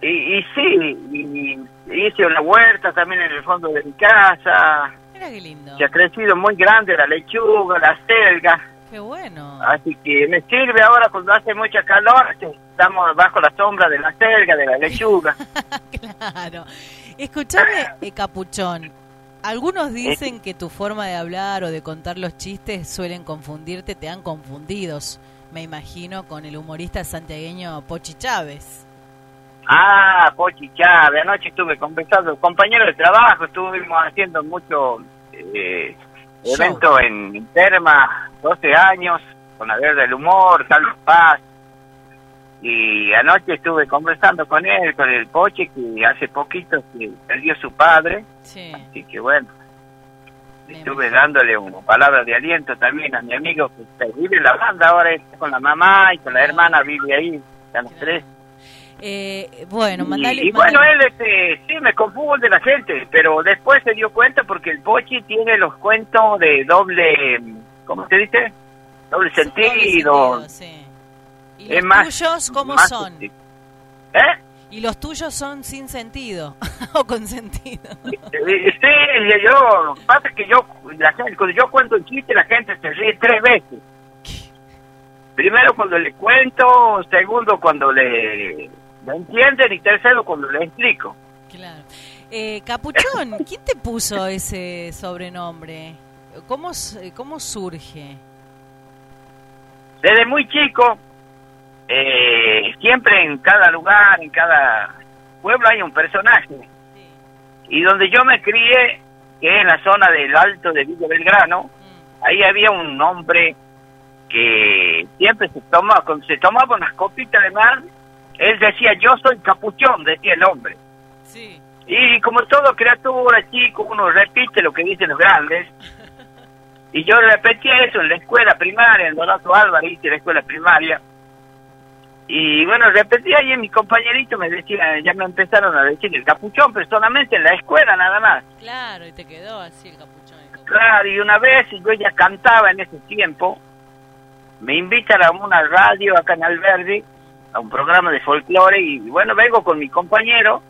Y, y sí, y, y hice una huerta también en el fondo de mi casa, Mira qué lindo. se ha crecido muy grande la lechuga, la selga, Qué bueno. así que me sirve ahora cuando hace mucha calor, que estamos bajo la sombra de la selga, de la lechuga. <laughs> Claro. Escuchame, eh, Capuchón. Algunos dicen que tu forma de hablar o de contar los chistes suelen confundirte, te han confundidos, me imagino, con el humorista santiagueño Pochi Chávez. Ah, Pochi Chávez, anoche estuve conversando, compañero de trabajo, estuvimos haciendo mucho eh, evento en Terma, 12 años, con la Verde del Humor, Carlos Paz, y anoche estuve conversando con él, con el Pochi, que hace poquito que perdió su padre, Sí. así que bueno, estuve dándole una palabra de aliento también a mi amigo que está- vive en la banda, ahora está con la mamá y con la Ah. hermana, vive ahí, están los tres. Eh, bueno, mandale. y, bueno, mandale- él este, sí me confunde la gente, pero después se dio cuenta porque el Pochi tiene los cuentos de doble, ¿cómo se dice? Doble sentido, sí. ¿Y Es los más- tuyos cómo más, son? ¿Eh? Y los tuyos son sin sentido <laughs> o con sentido. Sí, yo, pasa que yo, la gente, cuando yo cuento un chiste, la gente se ríe tres veces. Primero cuando le cuento, segundo cuando le, le entienden y tercero cuando le explico. Claro. Eh, Capuchón, <laughs> ¿quién te puso ese sobrenombre? ¿Cómo, cómo surge? Desde muy chico, eh, siempre en cada lugar, en cada pueblo hay un personaje Y donde yo me crié, que es en la zona del Alto de Villa Belgrano, ahí había un hombre que siempre se tomaba, cuando se tomaba unas copitas de mar, él decía, yo soy capuchón, decía el hombre. Sí. Y como todo criatura, chico, uno repite lo que dicen los grandes. <laughs> Y yo repetía eso en la escuela primaria, en Donato Álvarez, hice la escuela primaria. Y bueno, repetía y mis compañeritos me decían, ya me empezaron a decir el capuchón, personalmente en la escuela nada más. Claro, y te quedó así el capuchón. el capuchón. Claro, y una vez yo ya cantaba en ese tiempo, me invitan a una radio acá en Alberdi, a un programa de folclore, y bueno, vengo con mi compañero,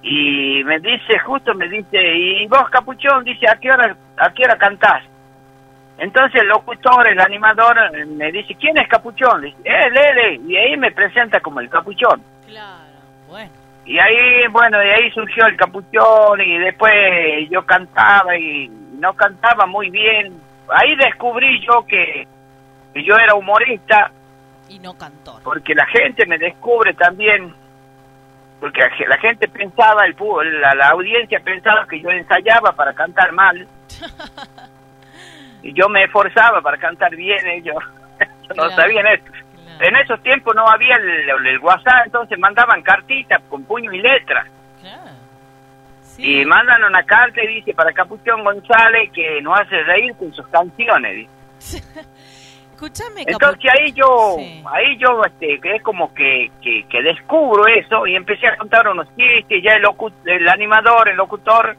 y me dice, justo me dice, y vos capuchón, dice, ¿a qué hora, a qué hora cantás? Entonces el locutor, el animador, eh, me dice, ¿quién es capuchón? Dice, él, él, él", y ahí me presenta como el capuchón. Claro, bueno. Y ahí, bueno, de ahí surgió el capuchón y después yo cantaba y no cantaba muy bien. Ahí descubrí yo que, yo era humorista Y no cantor. porque la gente me descubre también, porque la ge- la gente pensaba, el la, la audiencia pensaba que yo ensayaba para cantar mal <laughs> y yo me esforzaba para cantar bien, ellos <laughs> no Claro, sabían eso. claro, En esos tiempos no había el, el- el WhatsApp, entonces mandaban cartitas con puño y letra. claro. Sí. Y mandan una carta y dice para Capuchón González que nos hace reír con sus canciones. <laughs> Escúchame, Entonces ahí yo, Sí. ahí yo, este, que es como que, que, que descubro eso y empecé a contar unos chistes. Ya el, locu- el animador, el locutor,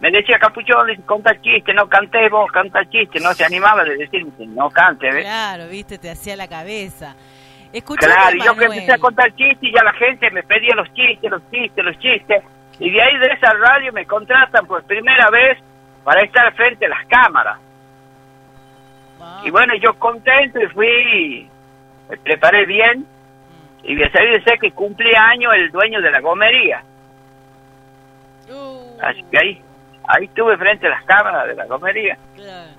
me decía Capuchón, conta chiste, no canté vos, canta chiste. No se animaba de decirme, no cante, ¿ves? Claro, viste, te hacía la cabeza. Escuchame, Claro, y yo que Manuel. empecé a contar chistes y ya la gente me pedía los chistes, los chistes, los chistes. Y de ahí de esa radio me contratan por primera vez para estar frente a las cámaras. Ah, Y bueno, yo contento y fui, me preparé bien y de salir de que cumplía año el dueño de la gomería. Uh, Así que ahí, ahí estuve frente a las cámaras de la gomería. Claro,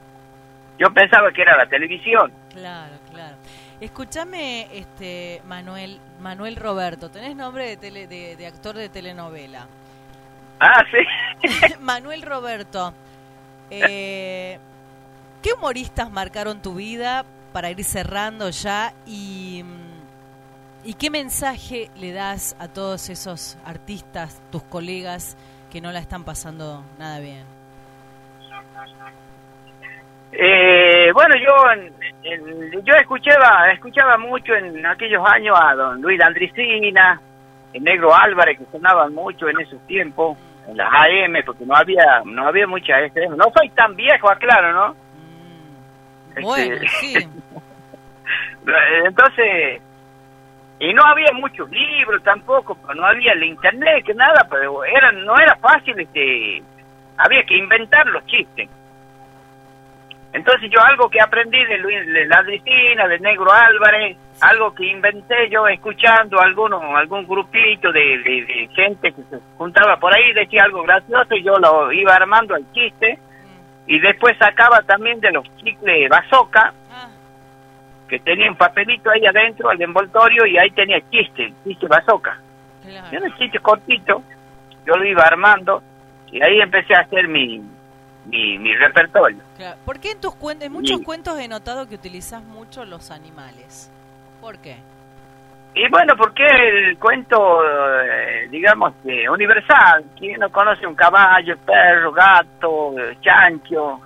Yo pensaba que era la televisión. claro, claro. Escúchame, este, Manuel, Manuel Roberto, tenés nombre de, tele, de, de actor de telenovela. Ah, sí. <laughs> Manuel Roberto, eh, ¿qué humoristas marcaron tu vida para ir cerrando ya y, mm, y qué mensaje le das a todos esos artistas, tus colegas que no la están pasando nada bien? Eh, bueno, yo en- en- yo escuchaba escuchaba mucho en aquellos años a don Luis Landricina, el Negro Álvarez, que sonaban mucho en esos tiempos, en las AM, porque no había no había mucha FM. No soy tan viejo, aclaro, ¿no? Mm, Este- Bueno, sí, <laughs> Entonces, y no había muchos libros tampoco, no había el internet, que nada, pero era, no era fácil, este, había que inventar los chistes. Entonces yo algo que aprendí de Luis de Ladricina, de Negro Álvarez, algo que inventé yo escuchando algunos, algún grupito de, de- de gente que se juntaba por ahí, decía algo gracioso y yo lo iba armando al chiste y después sacaba también de los chicles bazooka que tenía un papelito ahí adentro, el envoltorio, y ahí tenía chiste, chiste bazooka. claro. Era un chiste cortito, yo lo iba armando, y ahí empecé a hacer mi, mi, mi repertorio. Claro. ¿Por qué en tus cuentos, en muchos Y- cuentos he notado que utilizas mucho los animales? ¿Por qué? Y bueno, porque el cuento, eh, digamos, eh, universal, ¿quién no conoce un caballo, perro, gato, chancho?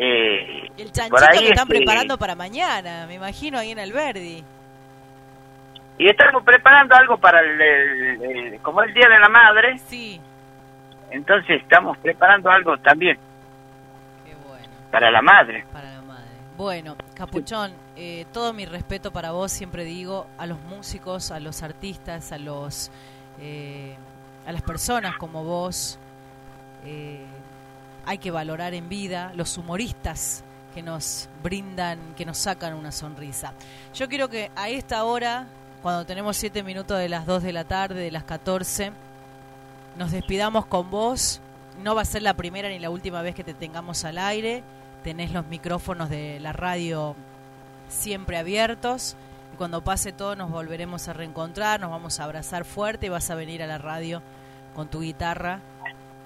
Eh, El chanchito ahí, que están este, preparando para mañana, me imagino ahí en Alberdi. Y estamos preparando algo para el, el- el- como el Día de la Madre, Sí, entonces estamos preparando algo también qué bueno, para la madre. para la madre. Bueno, Capuchón, eh, todo mi respeto para vos, siempre digo, a los músicos, a los artistas, a los eh, a las personas como vos. eh, hay que valorar en vida los humoristas que nos brindan, que nos sacan una sonrisa. Yo quiero que a esta hora, cuando tenemos 7 minutos de las 2 de la tarde, de las 14, nos despidamos con vos. No va a ser la primera ni la última vez que te tengamos al aire. Tenés los micrófonos de la radio siempre abiertos. Y cuando pase todo nos volveremos a reencontrar, nos vamos a abrazar fuerte y vas a venir a la radio con tu guitarra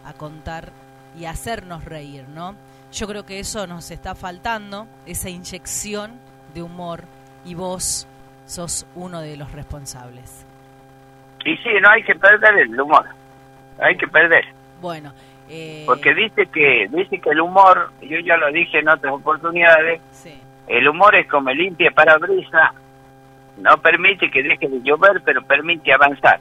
a contar y hacernos reír, ¿no? Yo creo que eso nos está faltando, esa inyección de humor, y vos sos uno de los responsables. Y sí, no hay que perder el humor, hay que perder. Bueno, eh, Porque dice que dice que el humor, yo ya lo dije en otras oportunidades, sí. el humor es como el limpia parabrisa, no permite que deje de llover, pero permite avanzar.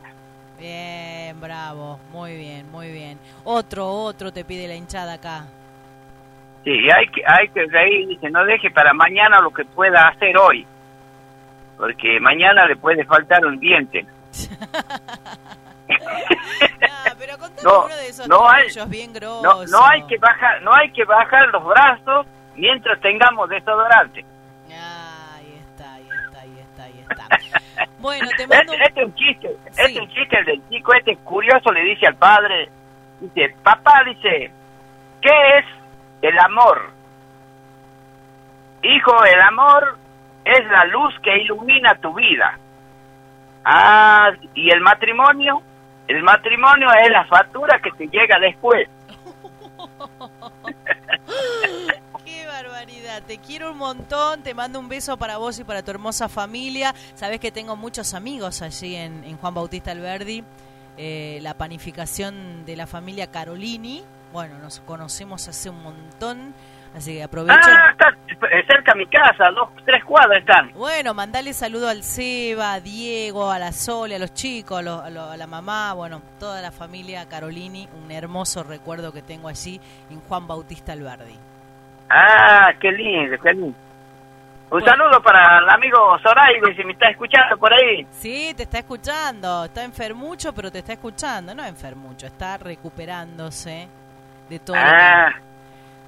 Bien, bravo, muy bien, muy bien. Otro, otro te pide la hinchada acá. Sí, hay que, hay que reír, dice, no deje para mañana lo que pueda hacer hoy, porque mañana le puede faltar un diente. <laughs> <laughs> Ah, pero No, uno de esos no hay- bien No, hay que bajar, no hay que bajar los brazos mientras tengamos desodorante. Ah, ahí está, ahí está, ahí está, ahí está. Bueno, te mando Este, <laughs> este es un chiste, este es un chiste el del chico, este curioso le dice al padre, dice, papá, dice, ¿qué es el amor? Hijo, el amor es la luz que ilumina tu vida. Ah, ¿y el matrimonio? El matrimonio es la factura que te llega después. <laughs> Qué barbaridad, te quiero un montón, te mando un beso para vos y para tu hermosa familia. Sabes que tengo muchos amigos allí en, en Juan Bautista Alberdi, eh, la panificación de la familia Carolini. Bueno, nos conocemos hace un montón, así que aprovecho. Ah, está eh, cerca a mi casa, dos, tres cuadras están. Bueno, mandale saludo al Seba, a Diego, a la Sole, a los chicos, a, lo- a lo- a la mamá, bueno, toda la familia Carolini, un hermoso recuerdo que tengo allí en Juan Bautista Alberdi. Ah, qué lindo, qué lindo. Un saludo para el amigo Zoraide, si me está escuchando por ahí. Sí, te está escuchando, está enfermucho, pero te está escuchando, no enfermucho, está recuperándose de todo. lo Ah,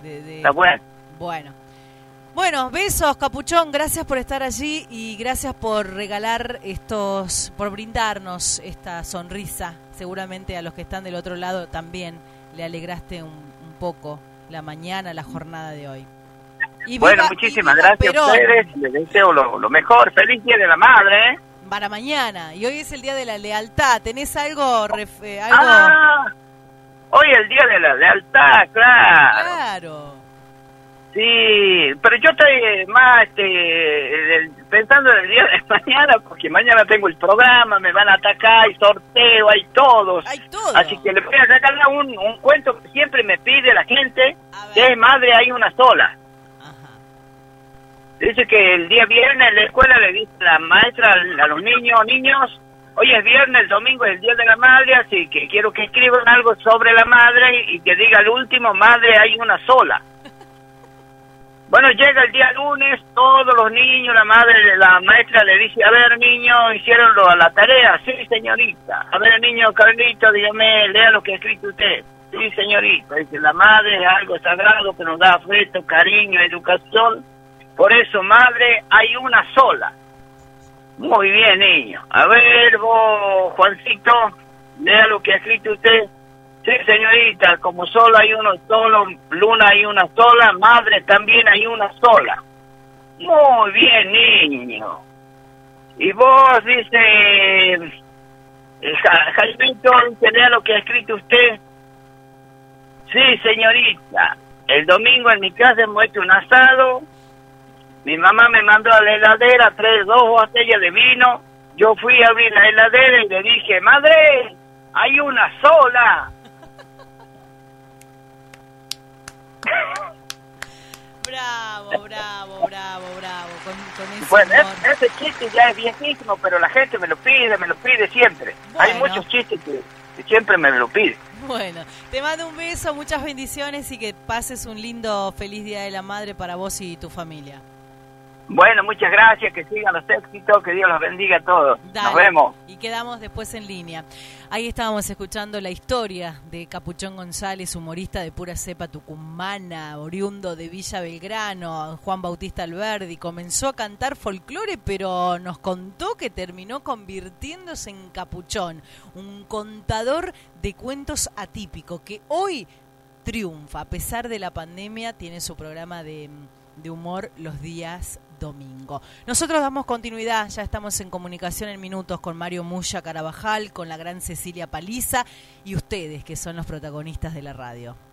que- de- de- está bueno. Bueno. Bueno, besos, Capuchón, gracias por estar allí y gracias por regalar estos, por brindarnos esta sonrisa. Seguramente a los que están del otro lado también le alegraste un, un poco la mañana, la jornada de hoy. Y Bueno, muchísimas gracias Perón a ustedes. Les deseo lo, lo mejor. Feliz Día de la Madre. ¿eh? Para mañana, y hoy es el día de la lealtad. ¿Tenés algo, ref- eh, algo? Ah, hoy es el Día de la Lealtad, claro. claro. Sí, pero yo estoy eh, más este, pensando en el día de <laughs> mañana, porque mañana tengo el programa, me van a atacar, hay sorteo, hay todos. Hay todo. Así que le voy a regalar un, un cuento que siempre me pide la gente, que es madre hay una sola. Dice que el día viernes en la escuela le dice la maestra a los niños, niños, hoy es viernes, el domingo es el Día de la Madre, así que quiero que escriban algo sobre la madre y que diga el último, madre hay una sola. <laughs> Bueno, llega el día lunes, todos los niños, la madre, la maestra le dice, a ver, niño, hicieron lo- la tarea. Sí, señorita. A ver, niño, Carlito, dígame, lea lo que ha escrito usted. Sí, señorita. Dice, la madre es algo sagrado que nos da afecto, cariño, educación. Por eso, madre, hay una sola. Muy bien, niño. A ver, vos, Juancito, lea lo que ha escrito usted. Sí, señorita, como solo hay uno solo, luna hay una sola, madre también hay una sola. Muy bien, niño. Y vos, dice, eh, Ja- Jaimito, lea lo que ha escrito usted. Sí, señorita. El domingo en mi casa hemos hecho un asado. Mi mamá me mandó a la heladera tres, dos botellas de vino. Yo fui a abrir la heladera y le dije, madre, hay una sola. <laughs> Bravo, bravo, bravo, bravo. Con, con ese Bueno, ese chiste ya es viejísimo, pero la gente me lo pide, me lo pide siempre. Hay muchos chistes que, que siempre me lo piden. Bueno, te mando un beso, muchas bendiciones y que pases un lindo, feliz Día de la Madre para vos y tu familia. Bueno, muchas gracias, que sigan los éxitos, que Dios los bendiga a todos. Nos vemos. Y quedamos después en línea. Ahí estábamos escuchando la historia de Capuchón González, humorista de pura cepa tucumana, oriundo de Villa Belgrano, Juan Bautista Alberdi. Comenzó a cantar folclore, pero nos contó que terminó convirtiéndose en Capuchón, un contador de cuentos atípico que hoy triunfa. A pesar de la pandemia, tiene su programa de, de humor los días domingo. Nosotros damos continuidad, ya estamos en comunicación en minutos con Mario Muya Carabajal, con la gran Cecilia Paliza y ustedes que son los protagonistas de la radio.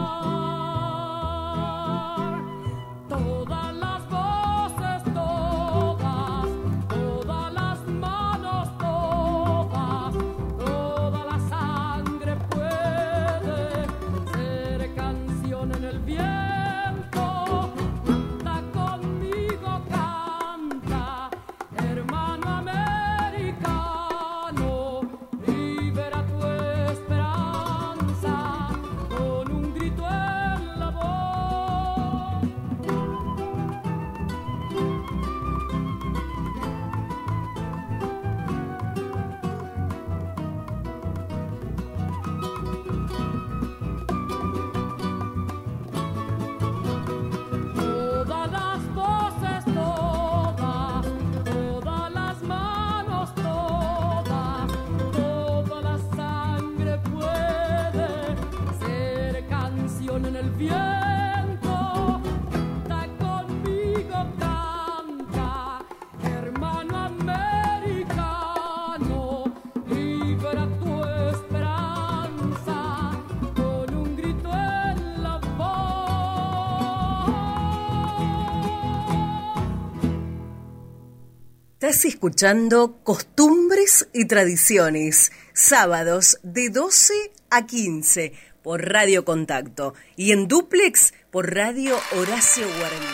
Estás escuchando Costumbres y Tradiciones, sábados de 12 a 15 por Radio Contacto y en duplex por Radio Horacio Guaraní.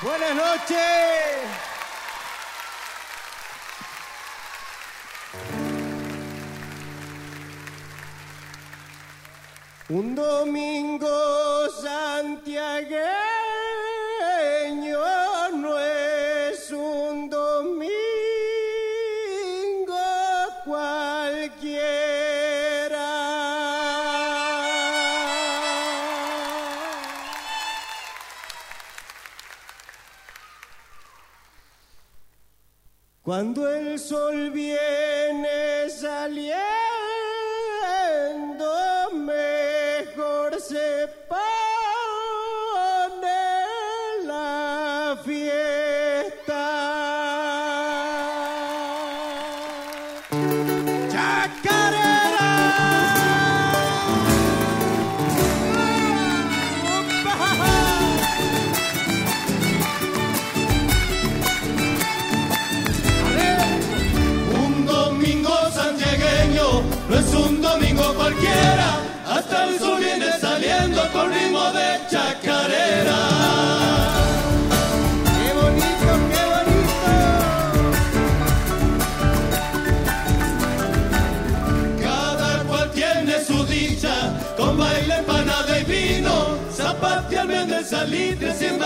Buenas noches. Un domingo santiagueño no es un domingo cualquiera. Cuando el sol viene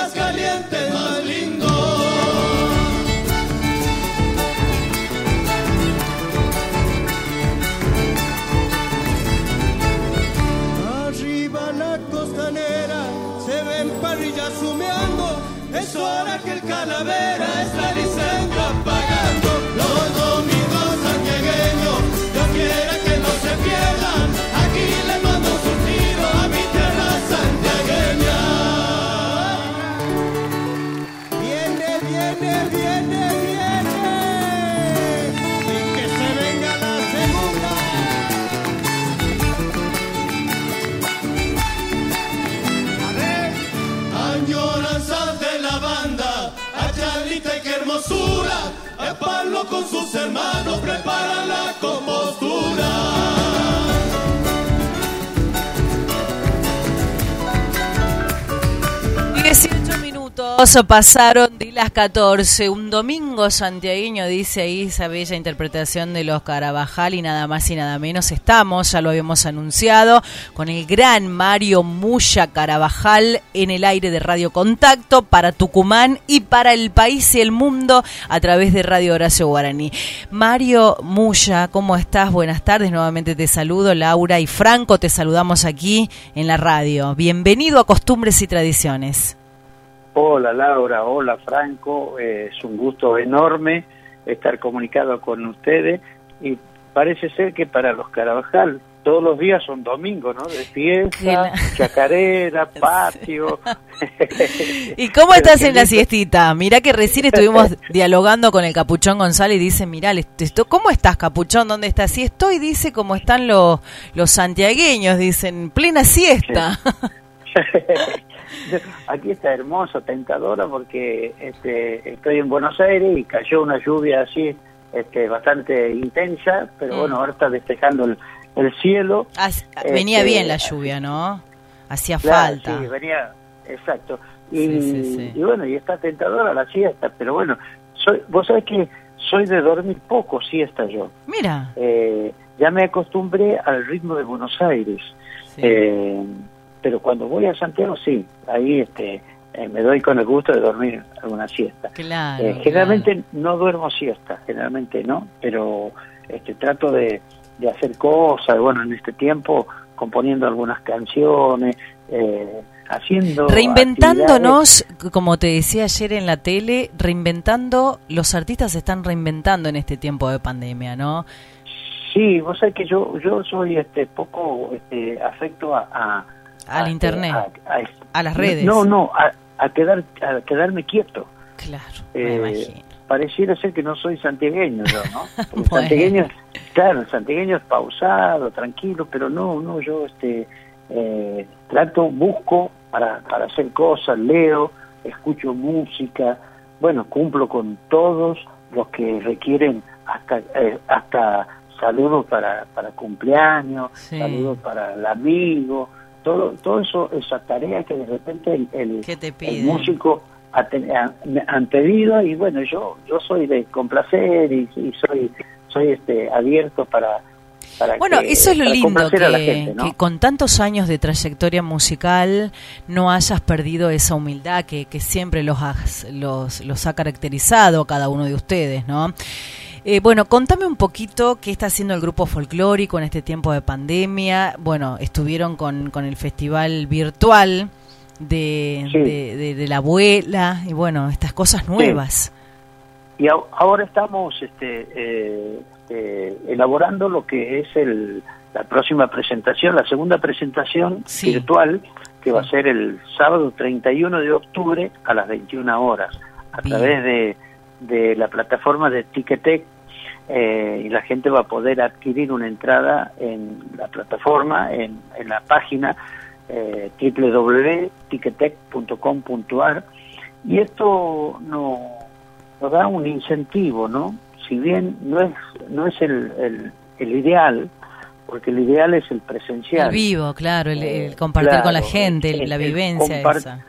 más caliente, más lindo. Con sus hermanos preparan la compostura. 18 minutos pasaron las 14. Un domingo santiagueño, dice ahí esa bella interpretación de los Carabajal y nada más y nada menos. Estamos, ya lo habíamos anunciado, con el gran Mario Muya Carabajal en el aire de Radio Contacto para Tucumán y para el país y el mundo a través de Radio Horacio Guaraní. Mario Muya, ¿cómo estás? Buenas tardes, nuevamente te saludo. Laura y Franco, te saludamos aquí en la radio. Bienvenido a Costumbres y Tradiciones. Hola Laura, hola Franco, eh, es un gusto enorme estar comunicado con ustedes y parece ser que para los Carabajal todos los días son domingos, ¿no? De fiesta, chacarera, <laughs> patio. <laughs> ¿Y cómo estás en la siestita? Mirá que recién estuvimos <laughs> dialogando con el Capuchón González y dice, mirá, esto, ¿cómo estás Capuchón? ¿Dónde estás? Sí estoy, dice, como están los, los santiagueños, dicen, plena siesta. <laughs> Aquí está hermoso, tentadora, porque este, estoy en Buenos Aires y cayó una lluvia así este, bastante intensa, pero Mm. bueno, ahora está despejando el, el cielo. Ah, venía Este, bien la lluvia, ¿no? Hacía Claro, falta. Sí, venía, exacto. Y, Sí, sí, sí. y bueno, y está tentadora la siesta, pero bueno, soy, vos sabés que soy de dormir poco siesta yo. Mira, Eh, ya me acostumbré al ritmo de Buenos Aires. Eh, pero cuando voy a Santiago, sí, ahí este, eh, me doy con el gusto de dormir alguna siesta. claro. Eh, generalmente no duermo siesta, generalmente no, pero este, trato de, de hacer cosas, bueno, en este tiempo componiendo algunas canciones, eh, haciendo... Reinventándonos, como te decía ayer en la tele, reinventando, los artistas se están reinventando en este tiempo de pandemia, ¿no? Sí, vos sabés que yo yo soy este poco este, afecto a, a- Al a- internet, a, a las redes. No, no, a, a quedar a quedarme quieto. Claro, Eh, Pareciera ser que no soy santiagueño yo, ¿no? <laughs> Bueno. santiagueño, claro, santiagueño es pausado, tranquilo, pero no, no, yo este eh, trato, busco para, para hacer cosas, leo, escucho música, bueno, cumplo con todos los que requieren hasta eh, hasta saludos para, para cumpleaños, Sí. saludos para el amigo, todo, todo eso, esa tarea que de repente el, el, músico ha han pedido y bueno yo yo soy de complacer y, y soy soy este abierto para Bueno, que- eso es lo lindo, que, a la gente, ¿no? que con tantos años de trayectoria musical no hayas perdido esa humildad que, que siempre los, has- los, los ha caracterizado cada uno de ustedes, ¿no? Eh, bueno, contame un poquito qué está haciendo el grupo folclórico en este tiempo de pandemia. Bueno, estuvieron con, con el festival virtual de, Sí. de, de- de la abuela y bueno, estas cosas nuevas. y a- ahora estamos este, eh, eh, elaborando lo que es el la próxima presentación la segunda presentación virtual que va a ser el sábado 31 de octubre a las 21 horas a Bien. través de, de la plataforma de Ticketek eh, y la gente va a poder adquirir una entrada en la plataforma, en, en la página eh, www.ticketek.com.ar y esto no, nos da un incentivo, ¿no? Si bien no es no es el, el, el ideal, porque el ideal es el presencial. El vivo, claro, el, el compartir claro, con la gente, la vivencia esa.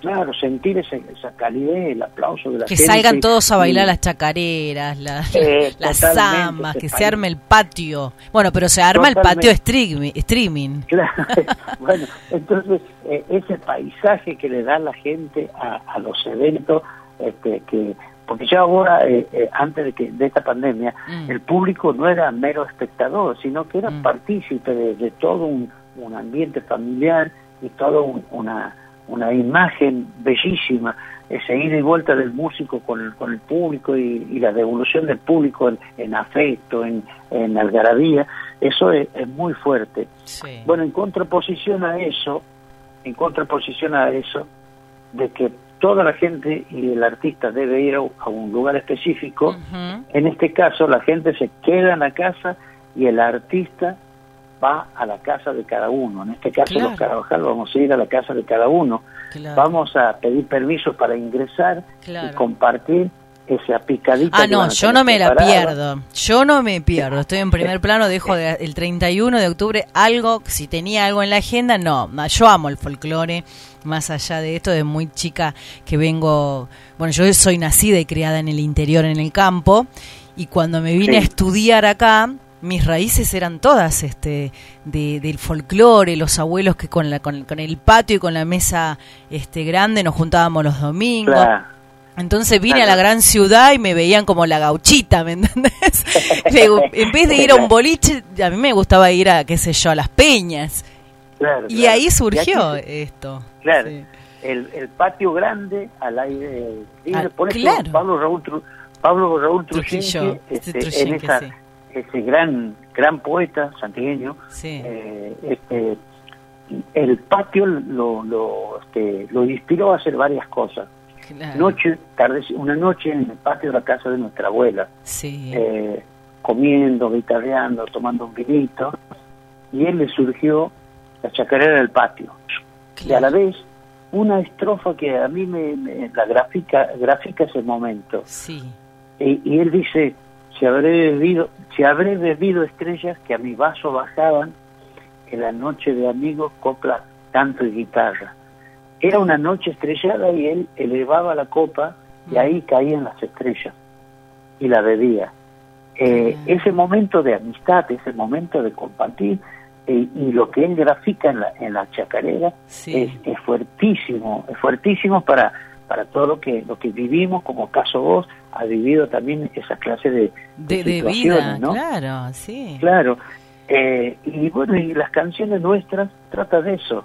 Claro, sentir esa, esa calidez, el aplauso de la que gente. salgan todos a bailar las chacareras, la- Eh, las zambas, que se arme el patio. Bueno, pero se arma el patio streaming. streaming. Claro, <laughs> bueno, entonces eh, ese paisaje que le da la gente a, a los eventos, este, que porque ya ahora, eh, eh, antes de, que, de esta pandemia, Mm. el público no era mero espectador, sino que era Mm. partícipe de, de todo un, un ambiente familiar y toda un- una, una imagen bellísima, ese ida y vuelta del músico con el, con el público y, y la devolución del público en, en afecto, en, en algarabía, eso es, es muy fuerte. Sí. Bueno, en contraposición a eso, en contraposición a eso, de que toda la gente y el artista debe ir a, un lugar específico, en este caso la gente se queda en la casa y el artista va a la casa de cada uno. En este caso Claro. los Carabajal vamos a ir a la casa de cada uno. Claro. Vamos a pedir permiso para ingresar Claro. y compartir esa picadita. Ah, no, yo no me la pierdo. Yo no me pierdo. Estoy en primer plano, dejo de- el 31 de octubre algo, si tenía algo en la agenda, no. Yo amo el folclore, más allá de esto, de muy chica que vengo. Bueno, yo soy nacida y criada en el interior, en el campo, y cuando me vine Sí. a estudiar acá, mis raíces eran todas este de, del folclore, los abuelos que con, la, con, con el patio y con la mesa este grande nos juntábamos los domingos. Claro. Entonces vine Claro. a la gran ciudad y me veían como la gauchita, ¿me entendés? <laughs> En vez de ir a un boliche, a mí me gustaba ir a, qué sé yo, a las peñas. Claro, Y ahí surgió aquí esto. Claro, Sí. el, el patio grande al aire libre. Ah, por eso claro. Pablo Raúl, Tru- Pablo Raúl Trujillo, este, en esa, sí. Ese gran gran poeta santiagueño, Sí. eh, este, el patio lo, lo, este, lo inspiró a hacer varias cosas. Claro. Noche, tarde, una noche en el patio de la casa de nuestra abuela, Sí. eh, comiendo, guitarreando, tomando un vinito, y él le surgió la chacarera del patio. Y a la vez, una estrofa que a mí me, me- la grafica, grafica ese momento. Sí. Y, y él dice, si habré bebido, si habré bebido estrellas que a mi vaso bajaban, en la noche de amigos, copla, canto y guitarra. Era una noche estrellada y él elevaba la copa y ahí caían las estrellas y la bebía. Eh, Ese momento de amistad, ese momento de compartir eh, y lo que él grafica en la, en la chacarera Sí. es, es fuertísimo, es fuertísimo para para todo lo que lo que vivimos, como caso vos, ha vivido también esa clase de, De, de situaciones, vida, ¿no? claro, sí. Claro. Eh, y bueno, y las canciones nuestras trata de eso.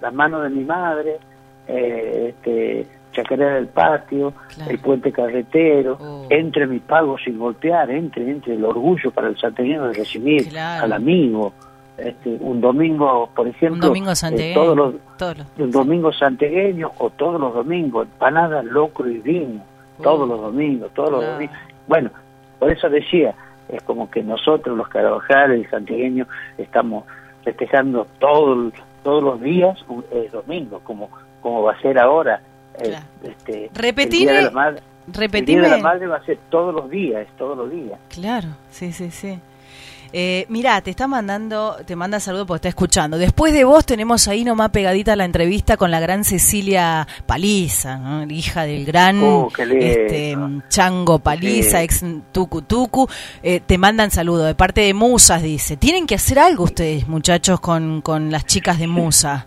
La mano de mi madre, eh, este, Chacarera del Patio, Claro. el puente carretero, Oh. entre mi pago sin golpear, entre, entre el orgullo para el santiagueño de recibir Claro. al amigo. Este, un domingo, por ejemplo, Un domingo eh, todos los, todos los- un domingo santegueño o todos los domingos, empanadas, locro y vino, todos los domingos, todos los domingos. Bueno, por eso decía, es como que nosotros los carabajales, el santiagueño, estamos festejando todo, todos los días el domingo, como, como va a ser ahora. eh, Claro. este, Repetime- el Día de la Madre, el Día de la Madre va a ser todos los días, todos los días. Claro, sí, sí, sí. Eh, mira, te está mandando, te manda saludo porque está escuchando. Después de vos tenemos ahí nomás pegadita la entrevista con la gran Cecilia Paliza, ¿no? hija del gran Oh, este, Chango Paliza, Sí. ex Tucu Tucu. Eh, te mandan saludo de parte de Musas, dice. Tienen que hacer algo ustedes, muchachos, con, con las chicas de Musa.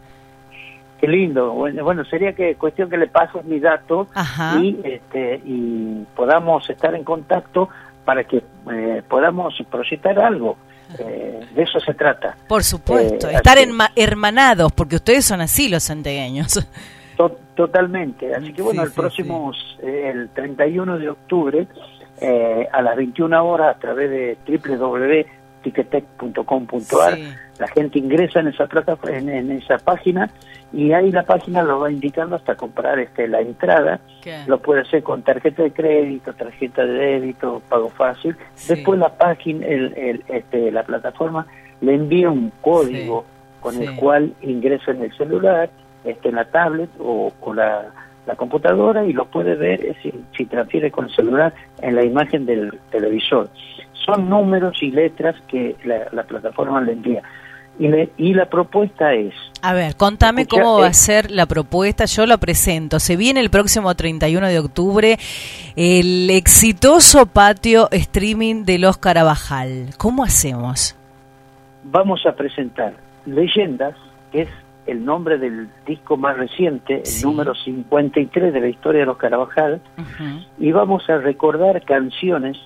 Qué lindo. Bueno, sería que cuestión que le pases mi dato Ajá. y este y podamos estar en contacto para que eh, podamos proyectar algo. Eh, de eso se trata. Por supuesto, Eh, estar enma- hermanados, porque ustedes son así los santegueños. <laughs> To- totalmente. Así que bueno, Sí, el sí, próximo, eh, el 31 de octubre, eh, a las 21 horas, a través de www.ticketek.com.ar, Sí. la gente ingresa en esa plataforma, en, en esa página, y ahí la página lo va indicando hasta comprar este la entrada. ¿Qué? Lo puede hacer con tarjeta de crédito, tarjeta de débito, pago fácil. Sí. Después la página, el, el- este, la plataforma le envía un código con Sí. el cual ingresa en el celular, este, en la tablet o, o la, la computadora y lo puede ver si, si transfiere con el celular en la imagen del televisor. Son números y letras que la, la plataforma le envía. Y, la propuesta es, A ver, contame Escucha, cómo va a ser la propuesta. Yo lo presento. Se viene el próximo 31 de octubre el exitoso patio streaming de los Carabajal. ¿Cómo hacemos? vamos a presentar Leyendas, que es el nombre del disco más reciente, Sí. el número 53 de la historia de los Carabajal, Ujú. y vamos a recordar canciones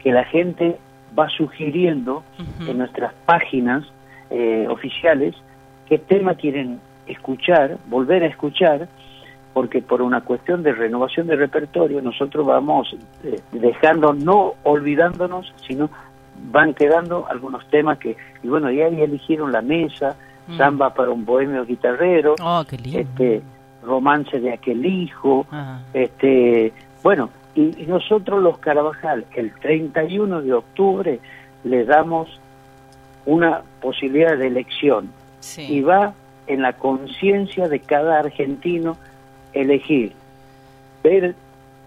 que la gente va sugiriendo en nuestras páginas eh, oficiales qué tema quieren escuchar, volver a escuchar, porque por una cuestión de renovación de repertorio nosotros vamos eh, dejando, no olvidándonos, sino van quedando algunos temas que, y bueno, y ahí eligieron La Mesa, Mm. Samba para un bohemio guitarrero, Oh, este Romance de aquel hijo, Ah, este bueno y, y nosotros los Carabajal el 31 de octubre le damos una posibilidad de elección sí. y va en la conciencia de cada argentino elegir ver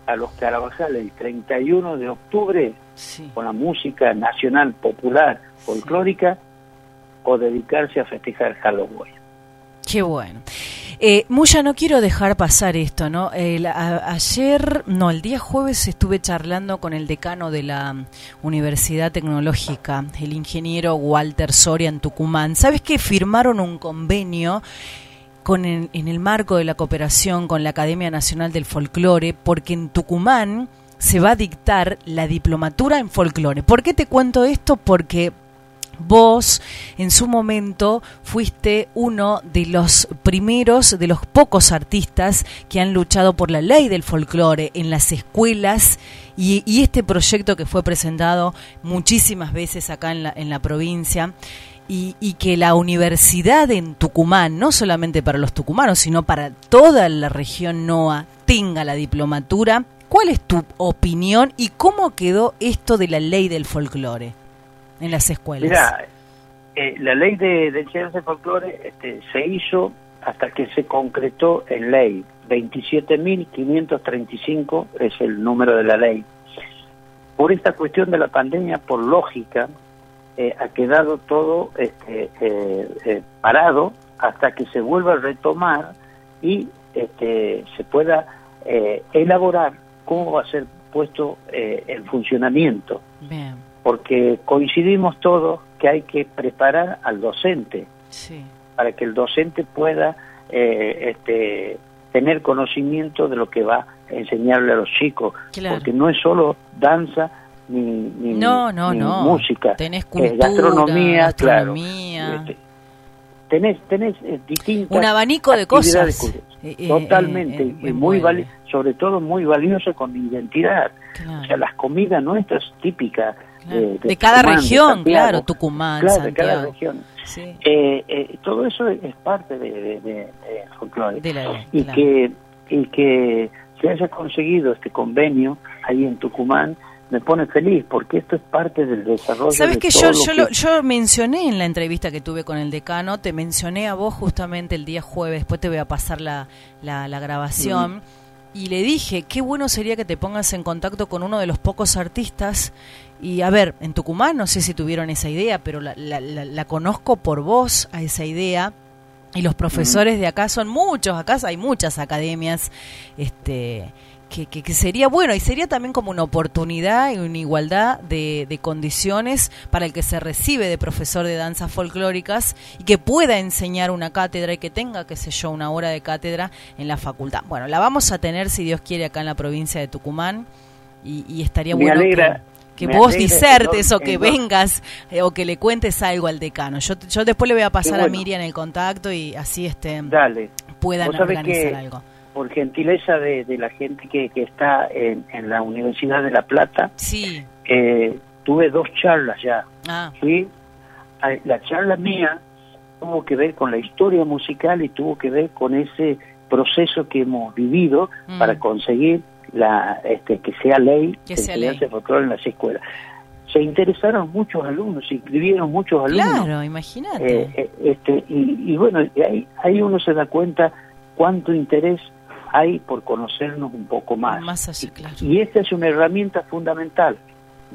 a los Carabajal el 31 de octubre sí. con la música nacional popular folclórica o dedicarse a festejar Halloween Qué bueno. Eh, Muya, no quiero dejar pasar esto, ¿no? Ayer, no, el día jueves estuve charlando con el decano de la mm, Universidad Tecnológica, el ingeniero Walter Soria en Tucumán. ¿Sabes que firmaron un convenio con en el marco de la cooperación con la Academia Nacional del Folclore? Porque en Tucumán se va a dictar la diplomatura en folclore. ¿Por qué te cuento esto? Porque Vos, en su momento, fuiste uno de los primeros, de los pocos artistas que han luchado por la ley del folclore en las escuelas y, este proyecto que fue presentado muchísimas veces acá en la, en la provincia y, y que la universidad en Tucumán, no solamente para los tucumanos, sino para toda la región NOA, tenga la diplomatura. ¿Cuál es tu opinión y cómo quedó esto de la ley del folclore? En las escuelas. Mira, eh, la ley de, de enseñanza de folclore este, se hizo hasta que se concretó en ley. 27.535 es el número de la ley. Por esta cuestión de la pandemia, por lógica, eh, ha quedado todo este, eh, eh, parado hasta que se vuelva a retomar y este, se pueda eh, elaborar cómo va a ser puesto eh, en funcionamiento Bien, porque coincidimos todos que hay que preparar al docente sí. para que el docente pueda eh, este, tener conocimiento de lo que va a enseñarle a los chicos, Claro. porque no es solo danza ni, ni- No, no, ni no. música, Tenés eh, cultura, gastronomía, gastronomía. claro. Este, tenés tenés eh, distintas Un abanico de cosas. Eh, eh, Totalmente, eh, eh, y muy bueno. sobre todo muy valioso con identidad. Claro. O sea, las comidas nuestras típicas Claro. eh, de cada Tucumán, región, Santiago. claro, Tucumán, Claro, de cada región. Sí. Eh, eh, todo eso es parte de, folclore. De la y, claro. que, y que se haya conseguido este convenio ahí en Tucumán me pone feliz porque esto es parte del desarrollo Sabes de que yo, lo yo, que- lo- yo mencioné en la entrevista que tuve con el decano, te mencioné a vos justamente el día jueves, después te voy a pasar la, la, la grabación, y le dije, qué bueno sería que te pongas en contacto con uno de los pocos artistas, y a ver, en Tucumán no sé si tuvieron esa idea, pero la, la, la- la conozco por vos a esa idea, y los profesores de acá son muchos, acá hay muchas academias, este que, que, que sería bueno y sería también como una oportunidad y una igualdad de, de condiciones para el que se recibe de profesor de danzas folclóricas y que pueda enseñar una cátedra y que tenga, qué sé yo, una hora de cátedra en la facultad. Bueno, la vamos a tener, si Dios quiere, acá en la provincia de Tucumán y, y estaría Me bueno alegra- que, que me vos disertes o que vengas eh, o que le cuentes algo al decano. Yo, yo después le voy a pasar a bueno. Miriam el contacto y así este Dale. puedan organizar que- algo. por gentileza de, de la gente que, que está en, en la Universidad de La Plata, Sí. eh, tuve dos charlas ya. Ah, Fui a- la charla mía tuvo que ver con la historia musical y tuvo que ver con ese proceso que hemos vivido Mm. para conseguir la este que sea ley Que sea enseñanza ley. de folclore en las escuelas. Se interesaron muchos alumnos, se inscribieron muchos alumnos. claro, imagínate. Eh, eh, este, y, y bueno, ahí, ahí uno se da cuenta cuánto interés hay por conocernos un poco más. Más allá, claro. Y esta es una herramienta fundamental.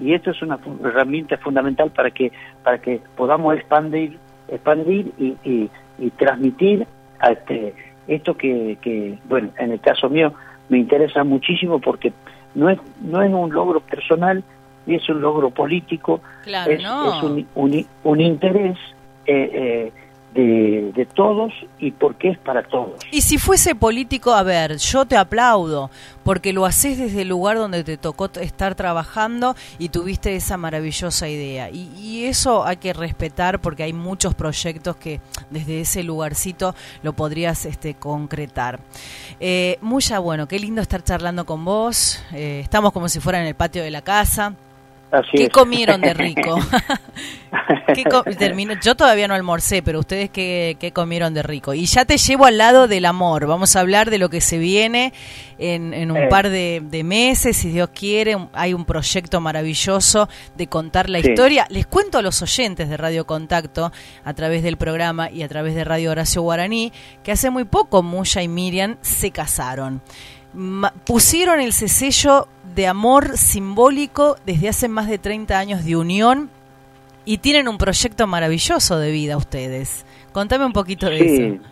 Y esto es una fu- herramienta fundamental para que para que podamos expandir expandir y, y, y transmitir a este, esto que, que, bueno, en el caso mío me interesa muchísimo porque no es, no es un logro personal y es un logro político, Claro, es, no. es un, un, un interés eh, eh, de, todos y porque es para todos. Y si fuese político, a ver, yo te aplaudo, porque lo haces desde el lugar donde te tocó estar trabajando y tuviste esa maravillosa idea. Y, y eso hay que respetar porque hay muchos proyectos que desde ese lugarcito lo podrías este, concretar. Eh, Muya, bueno, qué lindo estar charlando con vos. Eh, estamos como si fuera en el patio de la casa. Así ¿Qué es. comieron de rico? <laughs> ¿Qué co- termino- Yo todavía no almorcé, pero ustedes qué, qué comieron de rico. Y ya te llevo al lado del amor. Vamos a hablar de lo que se viene en, en un Eh. par de, de meses, si Dios quiere. Hay un proyecto maravilloso de contar la Sí. historia. Les cuento a los oyentes de Radio Contacto, a través del programa y a través de Radio Horacio Guaraní, que hace muy poco Muya y Miriam se casaron. Pusieron el sello de amor simbólico desde hace más de 30 años de unión y tienen un proyecto maravilloso de vida ustedes. Contame un poquito de eso.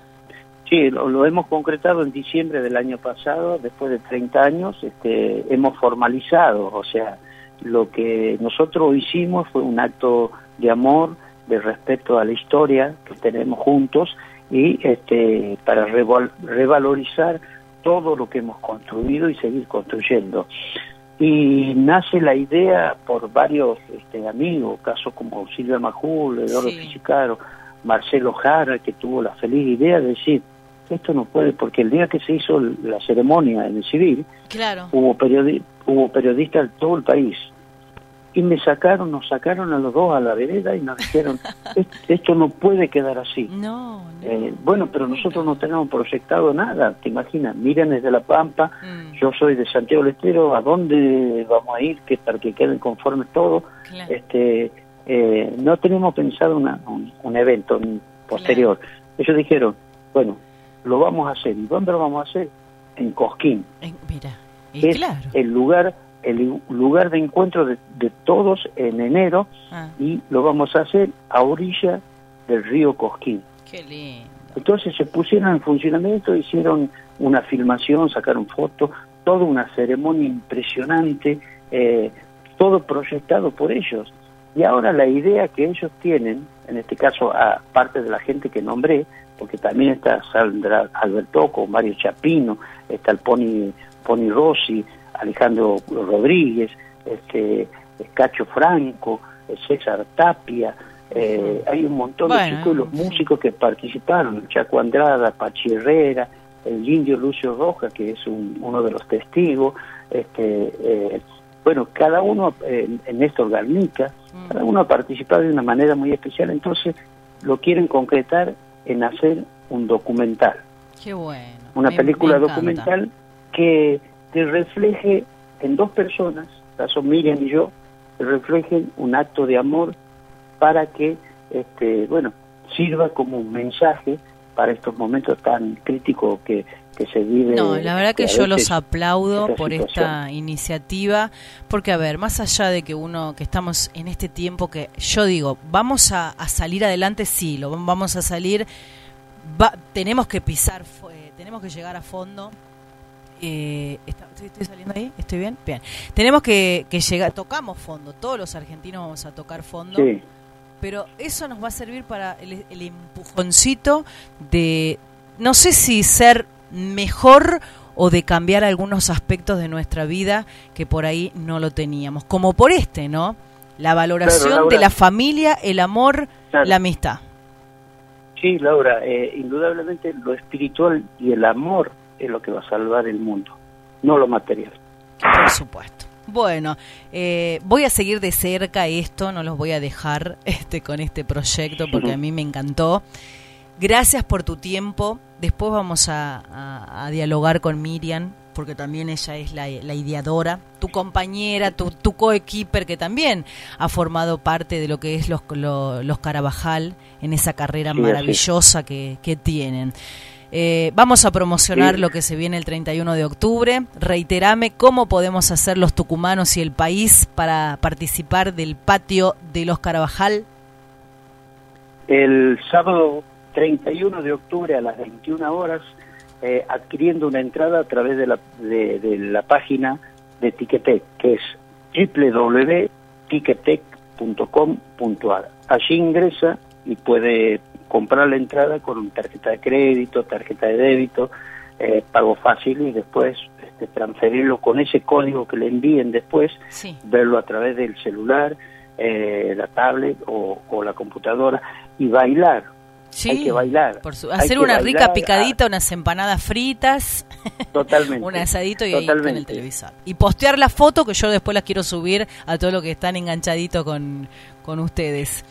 sí lo, lo hemos concretado en diciembre del año pasado, después de 30 años, este, hemos formalizado, o sea, lo que nosotros hicimos fue un acto de amor, de respeto a la historia que tenemos juntos y este, para reval- revalorizar todo lo que hemos construido y seguir construyendo. Y nace la idea por varios este, amigos, casos como Silvia Majul, Eduardo Sí. Fisicaro, Marcelo Jara, que tuvo la feliz idea de decir, esto no puede, porque el día que se hizo la ceremonia en el civil, Claro. hubo, periodi- hubo periodistas de todo el país. Y me sacaron, nos sacaron a los dos a la vereda y nos dijeron, <laughs> "Es- esto no puede quedar así. No, no. Eh, bueno, pero nosotros no tenemos proyectado nada, te imaginas, miren desde La Pampa, Mm, yo soy de Santiago del Estero, ¿a dónde vamos a ir que para que queden conformes todos? claro. Este, eh, no tenemos pensado una- un, un evento posterior. Ellos dijeron, bueno, lo vamos a hacer. ¿Y dónde lo vamos a hacer? En Cosquín. Eh, mira, y es claro. el lugar el lugar de encuentro de, de todos en enero Ah, y lo vamos a hacer a orilla del río Cosquín. qué lindo. Entonces se pusieron en funcionamiento, hicieron una filmación, sacaron fotos, toda una ceremonia impresionante, eh, todo proyectado por ellos. Y ahora la idea que ellos tienen, en este caso a parte de la gente que nombré, porque también está Sandra Albertoco, Mario Chapino, está el Pony, Pony Rossi, Alejandro Rodríguez, este, Cacho Franco, César Tapia, eh, hay un montón Bueno, de chicos los músicos que participaron, Chaco Andrada, Pachi Herrera, el indio Lucio Roja, que es un- uno de los testigos, este, eh, bueno, cada uno, eh, Néstor Garnica, Mm. cada uno ha participado de una manera muy especial, entonces lo quieren concretar en hacer un documental, Qué bueno. una Me- película me documental que, que refleje en dos personas, caso Miriam y yo, que reflejen un acto de amor para que, este, bueno, sirva como un mensaje para estos momentos tan críticos que, que se vive. No, la verdad que yo los aplaudo esta por situación. esta iniciativa, porque a ver, más allá de que uno, que estamos en este tiempo que yo digo, vamos a, a salir adelante, sí, lo vamos a salir, va- tenemos que pisar, eh, tenemos que llegar a fondo. Eh, está- ¿estoy, estoy saliendo ahí? ¿Estoy bien? Bien. Tenemos que, que llegar, tocamos fondo, todos los argentinos vamos a tocar fondo Sí, pero eso nos va a servir para el, el empujoncito de, no sé si ser mejor o de cambiar algunos aspectos de nuestra vida que por ahí no lo teníamos, como por este, ¿no? La valoración Claro, Laura. de la familia, el amor, Claro. la amistad. sí, Laura, eh, indudablemente lo espiritual y el amor es lo que va a salvar el mundo, no lo material. Por supuesto. Bueno, eh, voy a seguir de cerca esto, no los voy a dejar <laughs> este, con este proyecto porque a mí me encantó. Gracias por tu tiempo. Después vamos a, a- a dialogar con Miriam, porque también ella es la, la ideadora, tu compañera, tu, tu coequiper, que también ha formado parte de lo que es los, lo- los Carabajal en esa carrera Sí, maravillosa que, que tienen. Eh, vamos a promocionar Sí. lo que se viene el 31 de octubre. Reiterame cómo podemos hacer los tucumanos y el país para participar del patio de los Carabajal. el sábado 31 de octubre a las 21 horas, eh, adquiriendo una entrada a través de la, de, de la página de Ticketek, que es www.ticketek.com.ar. Allí ingresa y puede comprar la entrada con tarjeta de crédito, tarjeta de débito, eh, pago fácil y después este, transferirlo con ese código que le envíen después, Sí. verlo a través del celular, eh, la tablet o, o la computadora y bailar. Sí, Hay que bailar. por su- Hay hacer una rica picadita, unas empanadas fritas, ah, totalmente. <laughs> un asadito y ahí con el televisor. Y postear la foto que yo después las quiero subir a todos los que están enganchaditos con, con ustedes.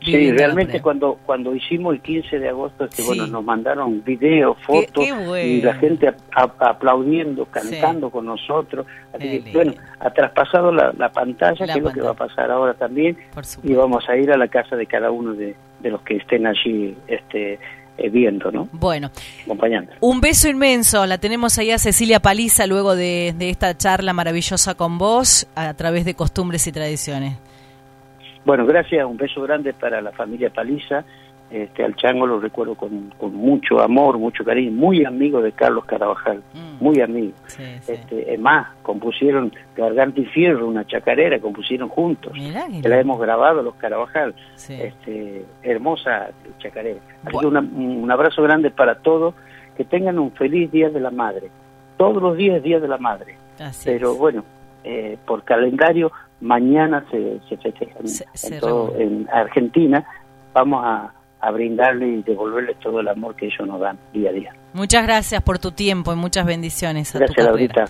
Sí, realmente cuando cuando hicimos el 15 de agosto, este, Sí. bueno, nos mandaron videos, fotos qué bueno. y la gente a- a- aplaudiendo, cantando con nosotros. Así que, bueno, ha traspasado la, la pantalla, La que es lo que va a pasar ahora también, y vamos a ir a la casa de cada uno de, de los que estén allí este, eh, viendo, ¿no? Bueno, Acompañando. un beso inmenso. La tenemos ahí a Cecilia Paliza luego de, de esta charla maravillosa con vos a través de Costumbres y Tradiciones. Bueno, gracias, un beso grande para la familia Paliza. Este, al Chango lo recuerdo con, con mucho amor, mucho cariño, muy amigo de Carlos Carabajal, Mm. muy amigo. Sí, Este, es más, compusieron Garganta y Fierro, una chacarera, compusieron juntos. Mirá la hemos grabado los Carabajal. Sí. Este, hermosa chacarera. Así Bueno. que una- un abrazo grande para todos, que tengan un feliz Día de la Madre. Todos los días es Día de la Madre. Así Pero es. bueno, eh, por calendario, mañana se, se festeja en, Se- se en todo- en Argentina. Vamos a, a brindarle y devolverles todo el amor que ellos nos dan día a día. Muchas gracias por tu tiempo y muchas bendiciones a Gracias. Laurita.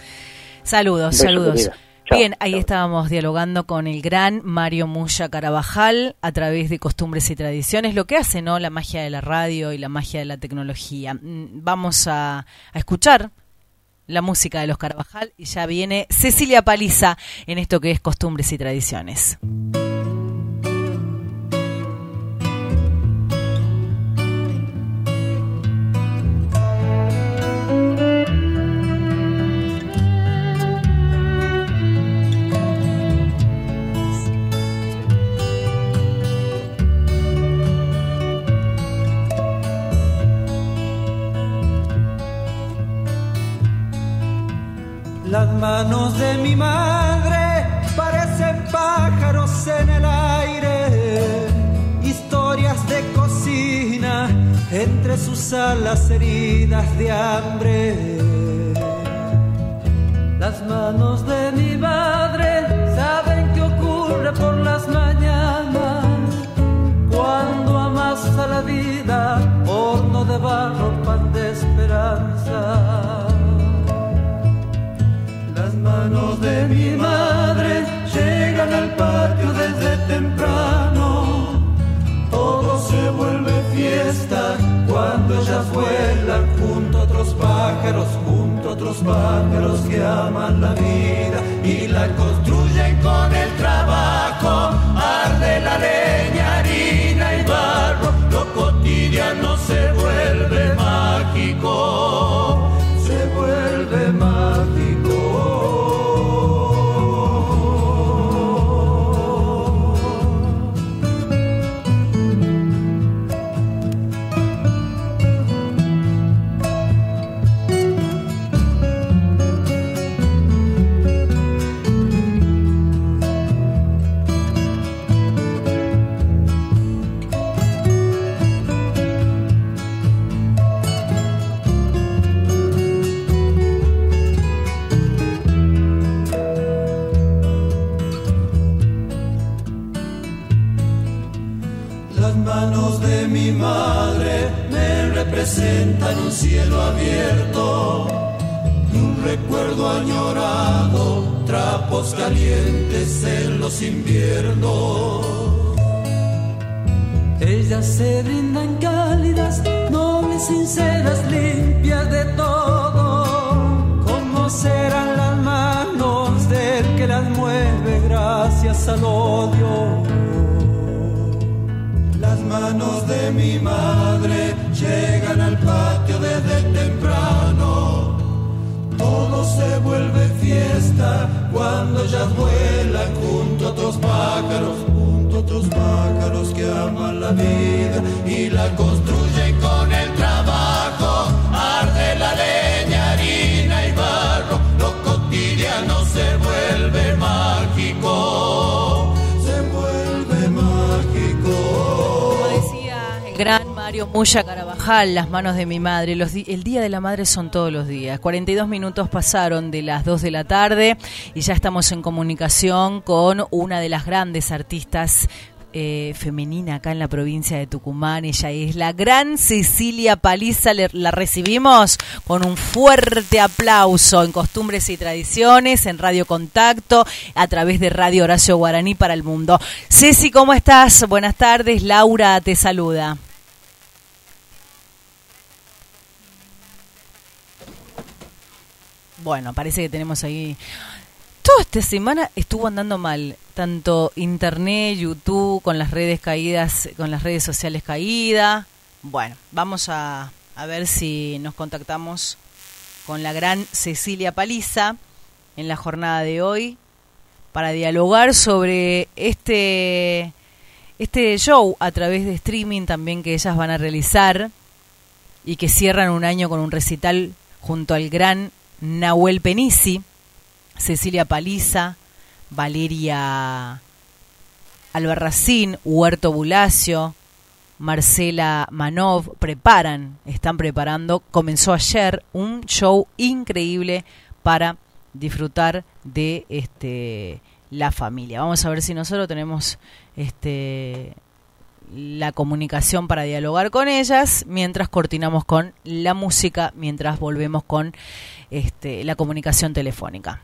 Saludos, Beso, saludos. Chao, Bien, ahí estábamos dialogando con el gran Mario Muya Carabajal a través de costumbres y tradiciones, lo que hace, ¿no? La magia de la radio y la magia de la tecnología. Mm, Vamos a, a escuchar la música de los Carabajal y ya viene Cecilia Paliza en esto que es costumbres y tradiciones. Las manos de mi madre parecen pájaros en el aire, historias de cocina entre sus alas heridas de hambre. Las manos de mi madre saben qué ocurre por las mañanas cuando amasa la vida, manos de mi madre llegan al patio desde temprano. Todo se vuelve fiesta cuando ellas vuelan junto a otros pájaros, junto a otros pájaros que aman la vida y la construyen con el trabajo. Arde la leña, harina y barro, lo cotidiano se vuelve mágico, representan un cielo abierto y un recuerdo añorado, trapos calientes en los inviernos. Ellas se brindan cálidas, nobles, sinceras, limpias de todo. ¿Cómo serán las manos del que las mueve gracias al odio? Las manos de mi madre llegan al patio desde temprano. Todo se vuelve fiesta cuando ellas vuelan junto a otros pájaros, junto a otros pájaros que aman la vida y la construyen con el trabajo. Arde la leña, Muya Carabajal, las manos de mi madre. El Día de la Madre son todos los días. 42 minutos pasaron de las 2 de la tarde y ya estamos en comunicación con una de las grandes artistas eh, femenina acá en la provincia de Tucumán. Ella es la gran Cecilia Paliza. La recibimos con un fuerte aplauso en Costumbres y Tradiciones, en Radio Contacto, a través de Radio Horacio Guaraní para el Mundo. Ceci, ¿cómo estás? Buenas tardes. Laura te saluda. Bueno, parece que tenemos ahí. Toda esta semana estuvo andando mal, tanto internet, YouTube, con las redes caídas, con las redes sociales caídas. Bueno, vamos a, a ver si nos contactamos con la gran Cecilia Paliza en la jornada de hoy para dialogar sobre este este show a través de streaming también que ellas van a realizar y que cierran un año con un recital junto al gran Nahuel Penisi, Cecilia Paliza, Valeria Albarracín, Huerto Bulacio, Marcela Manov, preparan, están preparando, comenzó ayer un show increíble para disfrutar de este la familia. Vamos a ver si nosotros tenemos este la comunicación para dialogar con ellas, mientras coordinamos con la música, mientras volvemos con este, la comunicación telefónica.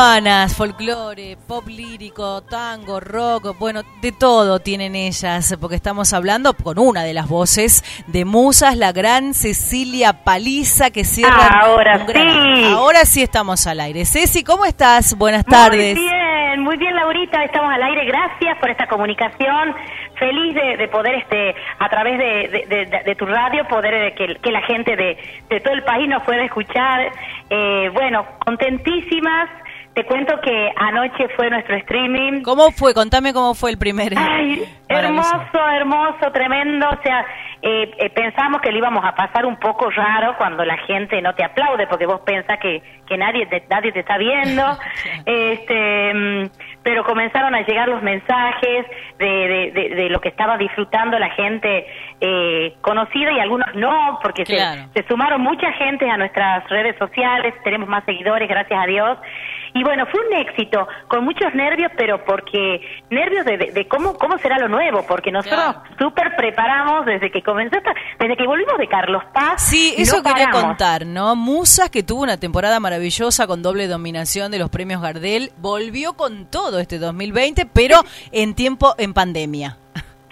Tucumanas, folclore, pop lírico, tango, rock, bueno, de todo tienen ellas, porque estamos hablando con una de las voces de Musas, la gran Cecilia Paliza, que cierra. Ahora un gran- sí. Ahora sí estamos al aire. Ceci, ¿cómo estás? Buenas tardes. Muy bien, muy bien, Laurita, estamos al aire. Gracias por esta comunicación. Feliz de, de poder, este, a través de, de- de- de tu radio, poder eh, que, que la gente de, de todo el país nos pueda escuchar. Eh, bueno, contentísimas. Te cuento que anoche fue nuestro streaming. ¿Cómo fue? Contame cómo fue el primer. Ay, <laughs> hermoso, hermoso, tremendo. O sea, eh, eh, pensamos que le íbamos a pasar un poco raro cuando la gente no te aplaude, porque vos pensás que, que nadie, te, nadie te está viendo. <laughs> este, mm, pero comenzaron a llegar los mensajes de, de, de- de lo que estaba disfrutando la gente eh, conocida y algunos no, porque se- se sumaron mucha gente a nuestras redes sociales, tenemos más seguidores, gracias a Dios. Y bueno, fue un éxito, con muchos nervios, pero porque nervios de, de- de cómo cómo será lo nuevo, porque nosotros súper preparamos desde que comenzó, esta- desde que volvimos de Carlos Paz. Sí, no eso quería paramos. contar, ¿no? Musas, que tuvo una temporada maravillosa con doble dominación de los premios Gardel, volvió con todo este 2020, pero en tiempo, en pandemia.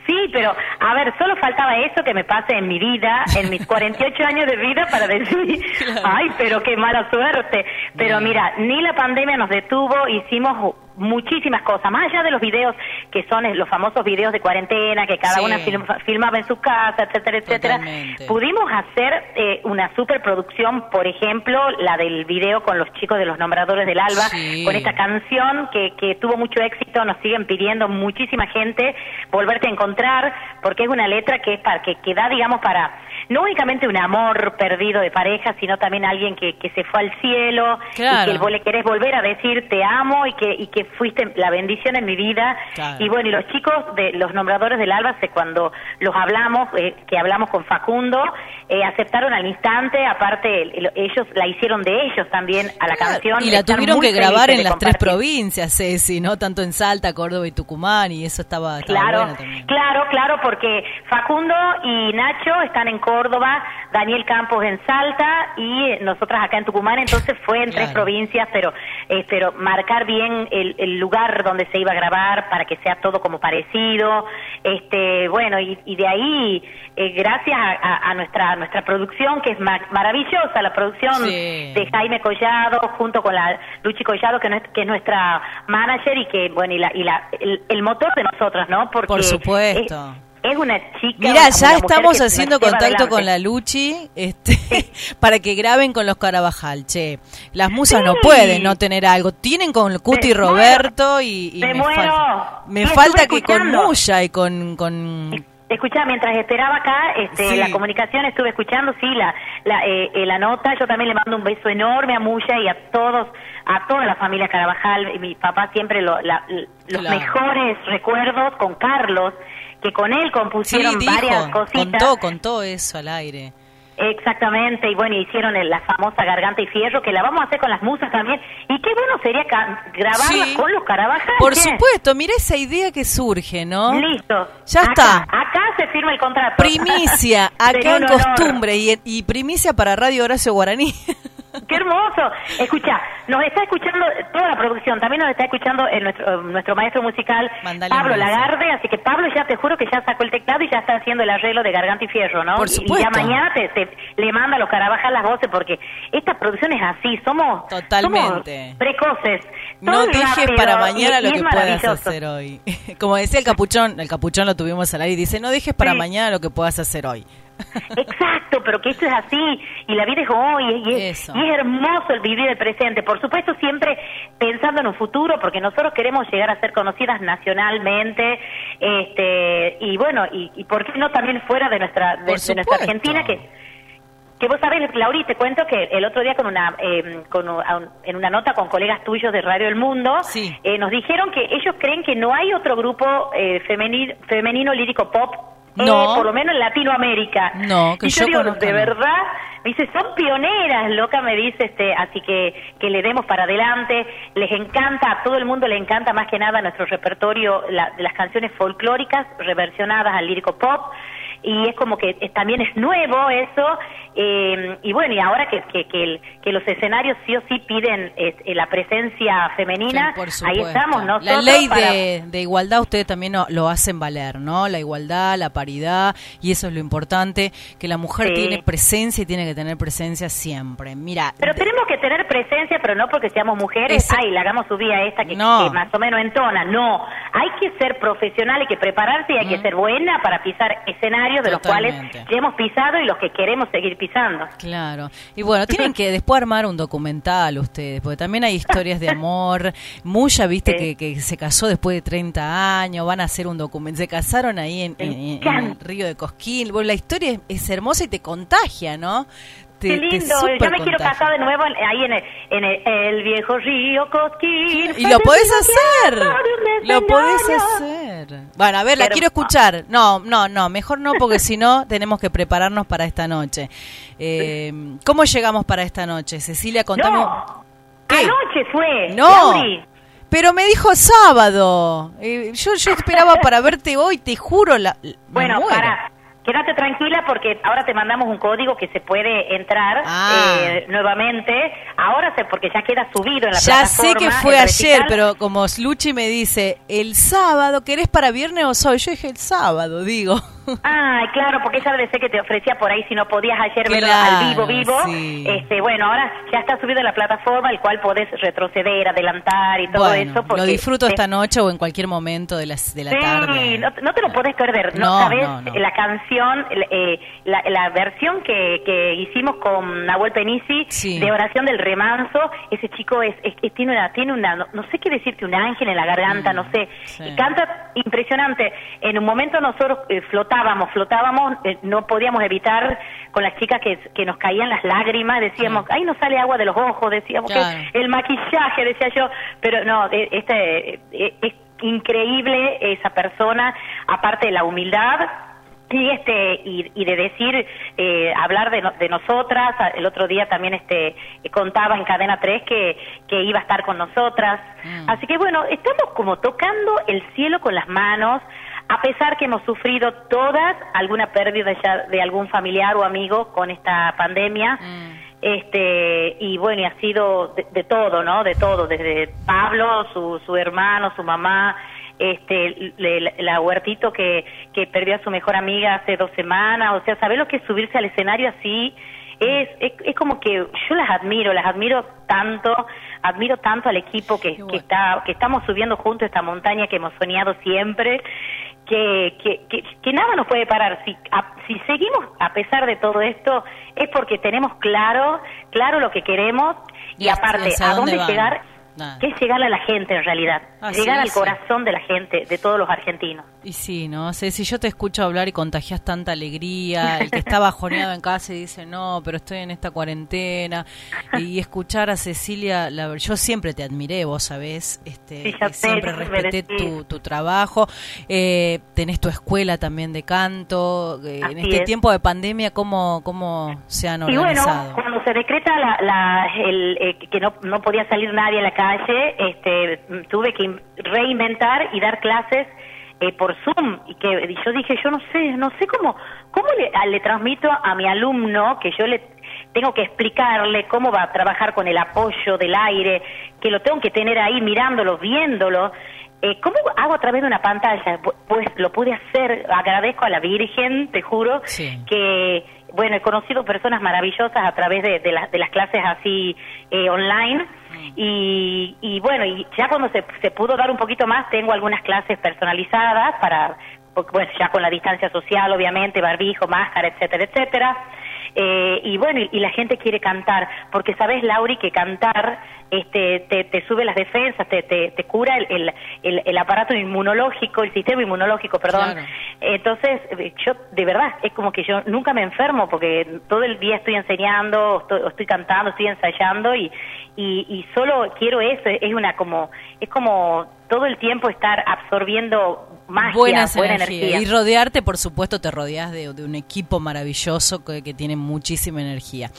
Sí, pero a ver, solo faltaba eso que me pase en mi vida, en mis <laughs> 48 años de vida, para decir, ay, pero qué mala suerte. Pero mira, ni la pandemia nos detuvo, hicimos muchísimas cosas, más allá de los videos que son los famosos videos de cuarentena, que cada Sí. una film- filmaba en su casa, etcétera, etcétera. Totalmente. Pudimos hacer eh, una superproducción, por ejemplo, la del video con los chicos de los nombradores del Alba, Sí. con esta canción que, que tuvo mucho éxito, nos siguen pidiendo muchísima gente volverte a encontrar, porque es una letra que es para que, que da, digamos, para no únicamente un amor perdido de pareja, sino también alguien que, que se fue al cielo Claro. y que vos le querés volver a decir te amo y que, y que fuiste la bendición en mi vida. Claro. Y bueno, y los chicos de los nombradores del Alba, se- cuando los hablamos, eh, que hablamos con Facundo, eh, aceptaron al instante, aparte el- ellos la hicieron de ellos también a la canción. Y la tuvieron que grabar en las tres provincias, Ceci, ¿no? Tanto en Salta, Córdoba y Tucumán, y eso estaba, estaba Claro, bueno claro, claro, porque Facundo y Nacho están en Córdoba, Daniel Campos en Salta y nosotras acá en Tucumán, entonces fue en tres provincias, pero eh, pero marcar bien el, el lugar donde se iba a grabar para que sea todo como parecido, este, bueno, y, y de ahí, eh, gracias a, a- a nuestra nuestra producción, que es ma- maravillosa, la producción Sí. de Jaime Collado, junto con la Luchi Collado, que, no es, que es nuestra manager y que, bueno, y, la, y la, el, el motor de nosotras, ¿no? Porque Por supuesto. Es, es una chica. Mira, ya estamos haciendo contacto con la Luchi este, <laughs> para que graben con los Carabajal. Che, las musas no pueden no tener algo. Tienen con Cuti Roberto y, y Me me, muero. falta, me falta que con. Muya y con... con Escucha, mientras esperaba acá, este, Sí. la comunicación estuve escuchando, sí, la, la, eh, eh, la nota. Yo también le mando un beso enorme a Muya y a todos, a toda la familia Carabajal. Mi papá siempre lo- la- los Claro. mejores recuerdos con Carlos, que con él sí, compusieron varias dijo, cositas. contó, contó eso al aire. Exactamente, y bueno, hicieron el- la famosa Garganta y Fierro, que la vamos a hacer con las musas también. Y qué bueno sería grabarla Sí. con los Carabajal. Por supuesto, mira esa idea que surge, ¿no? Listo. Ya Acá- está. Acá se firma el contrato. Primicia, <laughs> acá en honor. costumbre y, y primicia para Radio Horacio Guaraní. <laughs> Qué hermoso. Escucha, nos está escuchando toda la producción, también nos está escuchando el nuestro, nuestro maestro musical Mandale Pablo. Lagarde, así que Pablo ya te juro que ya sacó el teclado y ya está haciendo el arreglo de Garganta y Fierro, ¿no? Por Y- Y, supuesto. ya mañana te, te- le manda a los Carabajal las voces porque esta producción es así, somos, Totalmente. somos precoces. No dejes rápido para mañana y lo que puedas hacer hoy. <laughs> Como decía el capuchón, el capuchón lo tuvimos al aire y dice, no dejes para Sí. mañana lo que puedas hacer hoy. Exacto, pero que esto es así y la vida es hoy y es, Eso. y es hermoso el vivir el presente. Por supuesto, siempre pensando en un futuro, porque nosotros queremos llegar a ser conocidas nacionalmente, este y bueno, y, y por qué no también fuera de nuestra de, nuestra. Argentina que que vos sabés, Lauri, te cuento que el otro día con una, eh, con un- en una nota con colegas tuyos de Radio El Mundo, Sí. eh, nos dijeron que ellos creen que no hay otro grupo eh, femeni- femenino lírico pop, eh, No. por lo menos en Latinoamérica. No, que y yo, yo digo, de verdad, me dice, son pioneras, loca, me dice, este, así que que le demos para adelante. Les encanta, a todo el mundo le encanta más que nada nuestro repertorio la- de las canciones folclóricas reversionadas al lírico pop. Y es como que también es nuevo eso. Eh, y bueno, y ahora que, que, que, el- que los escenarios sí o sí piden eh, eh, la presencia femenina, Sí, ahí estamos La nosotros. ley para- de, de igualdad ustedes también lo, hacen valer, ¿no? La igualdad, la paridad, y eso es lo importante, que la mujer Sí. tiene presencia y tiene que tener presencia siempre. Mira, Pero de- tenemos que tener presencia, pero no porque seamos mujeres, Esa- ay, le hagamos subir a esta que, No. más o menos entona. No, hay que ser profesional, hay que prepararse y hay que ser buena para pisar escenarios de los cuales ya hemos pisado y los que queremos seguir pisando. Claro. Y bueno, tienen que después armar un documental ustedes, porque también hay historias de <laughs> amor. Muya, viste, Sí. que, que se casó después de 30 años, van a hacer un documental. Se casaron ahí en, en- en encanta. el río de Cosquín. Bueno, la historia es, es hermosa y te contagia, ¿no? Te, Qué lindo, yo me quiero casar de nuevo en- ahí en el, en el, el viejo río Cosquín. Y lo podés hacer. Lo podés hacer. Bueno, a ver, la Pero- quiero escuchar. No, no, no, mejor no, porque si no, tenemos que prepararnos para esta noche. Eh, ¿Cómo llegamos para esta noche? Cecilia, contame. No, ¿Qué? anoche fue. No. Lauri. Pero me dijo sábado. Eh, yo, yo esperaba para verte hoy, te juro. La, Bueno, para, quédate tranquila porque ahora te mandamos un código que se puede entrar Ah. eh, nuevamente. Ahora sé, porque ya queda subido en la Ya sé plataforma. que fue ayer, pero como Luchi me dice, el sábado, ¿querés para viernes o sábado? Yo dije el sábado, digo. Ay, claro, porque ella debe ser que te ofrecía por ahí si no podías ayer verlo Claro, al vivo, vivo. sí. Este, bueno, ahora ya está subido en la plataforma, el cual podés retroceder, adelantar y todo bueno, eso. Porque lo disfruto esta noche o en cualquier momento de la, de la sí, tarde. no, no te lo podés perder. No, No, sabes no, la canción, eh, la, la versión que, que hicimos con Nahuel Penisi Sí. de oración del remanso. Ese chico es, es- es- tiene una, tiene una, no, no sé qué decirte, un ángel en la garganta, no sé. Mm. Y canta impresionante. En un momento nosotros eh, flotamos flotábamos, flotábamos, eh, no podíamos evitar con las chicas que, que nos caían las lágrimas, decíamos, ay, no sale agua de los ojos, decíamos Claro. que el maquillaje, decía yo, pero no, eh, este, eh, es increíble esa persona, aparte de la humildad, y este y, y de decir eh, hablar de, no- de nosotras el otro día también este contaba en cadena 3 que que iba a estar con nosotras. Así que bueno estamos como tocando el cielo con las manos a pesar que hemos sufrido todas alguna pérdida ya de algún familiar o amigo con esta pandemia este y bueno y ha sido de, de todo no de todo desde Pablo su su hermano su mamá este le- la, la Huertito que que perdió a su mejor amiga hace dos semanas o sea saber lo que es subirse al escenario así es, es es como que yo las admiro las admiro tanto admiro tanto al equipo que, que está que estamos subiendo juntos esta montaña que hemos soñado siempre que, que, que, que nada nos puede parar. Si, a- si seguimos a pesar de todo esto, es porque tenemos claro, claro lo que queremos y, aparte, a dónde llegar, que es llegar a la gente en realidad, Así llegar al corazón de la gente, de todos los argentinos. Y sí, ¿no? sé si yo te escucho hablar y contagias tanta alegría, el que está bajoneado en casa y dice, no, pero estoy en esta cuarentena, y escuchar a Cecilia, la, yo siempre te admiré, vos sabés, este, Sí, siempre respeté tu, tu trabajo, eh, tenés tu escuela también de canto, eh, en este es. tiempo de pandemia, ¿cómo, cómo se han Y bueno, organizado? cuando se decreta la, la- el, eh, que no, no podía salir nadie a la calle, este, tuve que in- reinventar y dar clases eh, por Zoom. Y que y yo dije, yo no sé, no sé cómo, cómo le, le transmito a mi alumno que yo le tengo que explicarle cómo va a trabajar con el apoyo del aire, que lo tengo que tener ahí mirándolo, viéndolo. Eh, ¿Cómo hago a través de una pantalla? Pu- Pues lo pude hacer, agradezco a la Virgen, te juro, que, bueno, he conocido personas maravillosas a través de, de, las- de las clases así eh, online. Y, y bueno, y ya cuando se, se pudo dar un poquito más, tengo algunas clases personalizadas para, bueno, ya con la distancia social, obviamente, barbijo, máscara, etcétera, etcétera. Eh, y bueno, y, y la gente quiere cantar, porque sabes, Lauri, que cantar este, te, te sube las defensas, te, te, te cura el, el, el- el aparato inmunológico, el sistema inmunológico, perdón. Claro. Entonces, eh, yo de verdad, es como que yo nunca me enfermo porque todo el día estoy enseñando, estoy, estoy cantando, estoy ensayando y, y, y solo quiero eso, es una como, es como todo el tiempo estar absorbiendo Buenas buena energía. Y rodearte, por supuesto, te rodeas de, de un equipo maravilloso que, que tiene muchísima energía.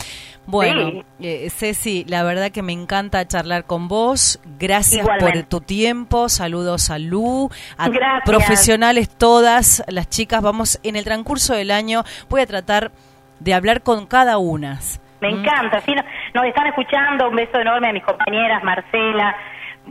Bueno, Sí. eh, Ceci, la verdad que me encanta charlar con vos. Gracias Igualmente. por tu tiempo. Saludos a Lu, a Gracias. profesionales todas, las chicas. Vamos, en el transcurso del año voy a tratar de hablar con cada una. Me encanta, sí, no- nos están escuchando, un beso enorme a mis compañeras, Marcela,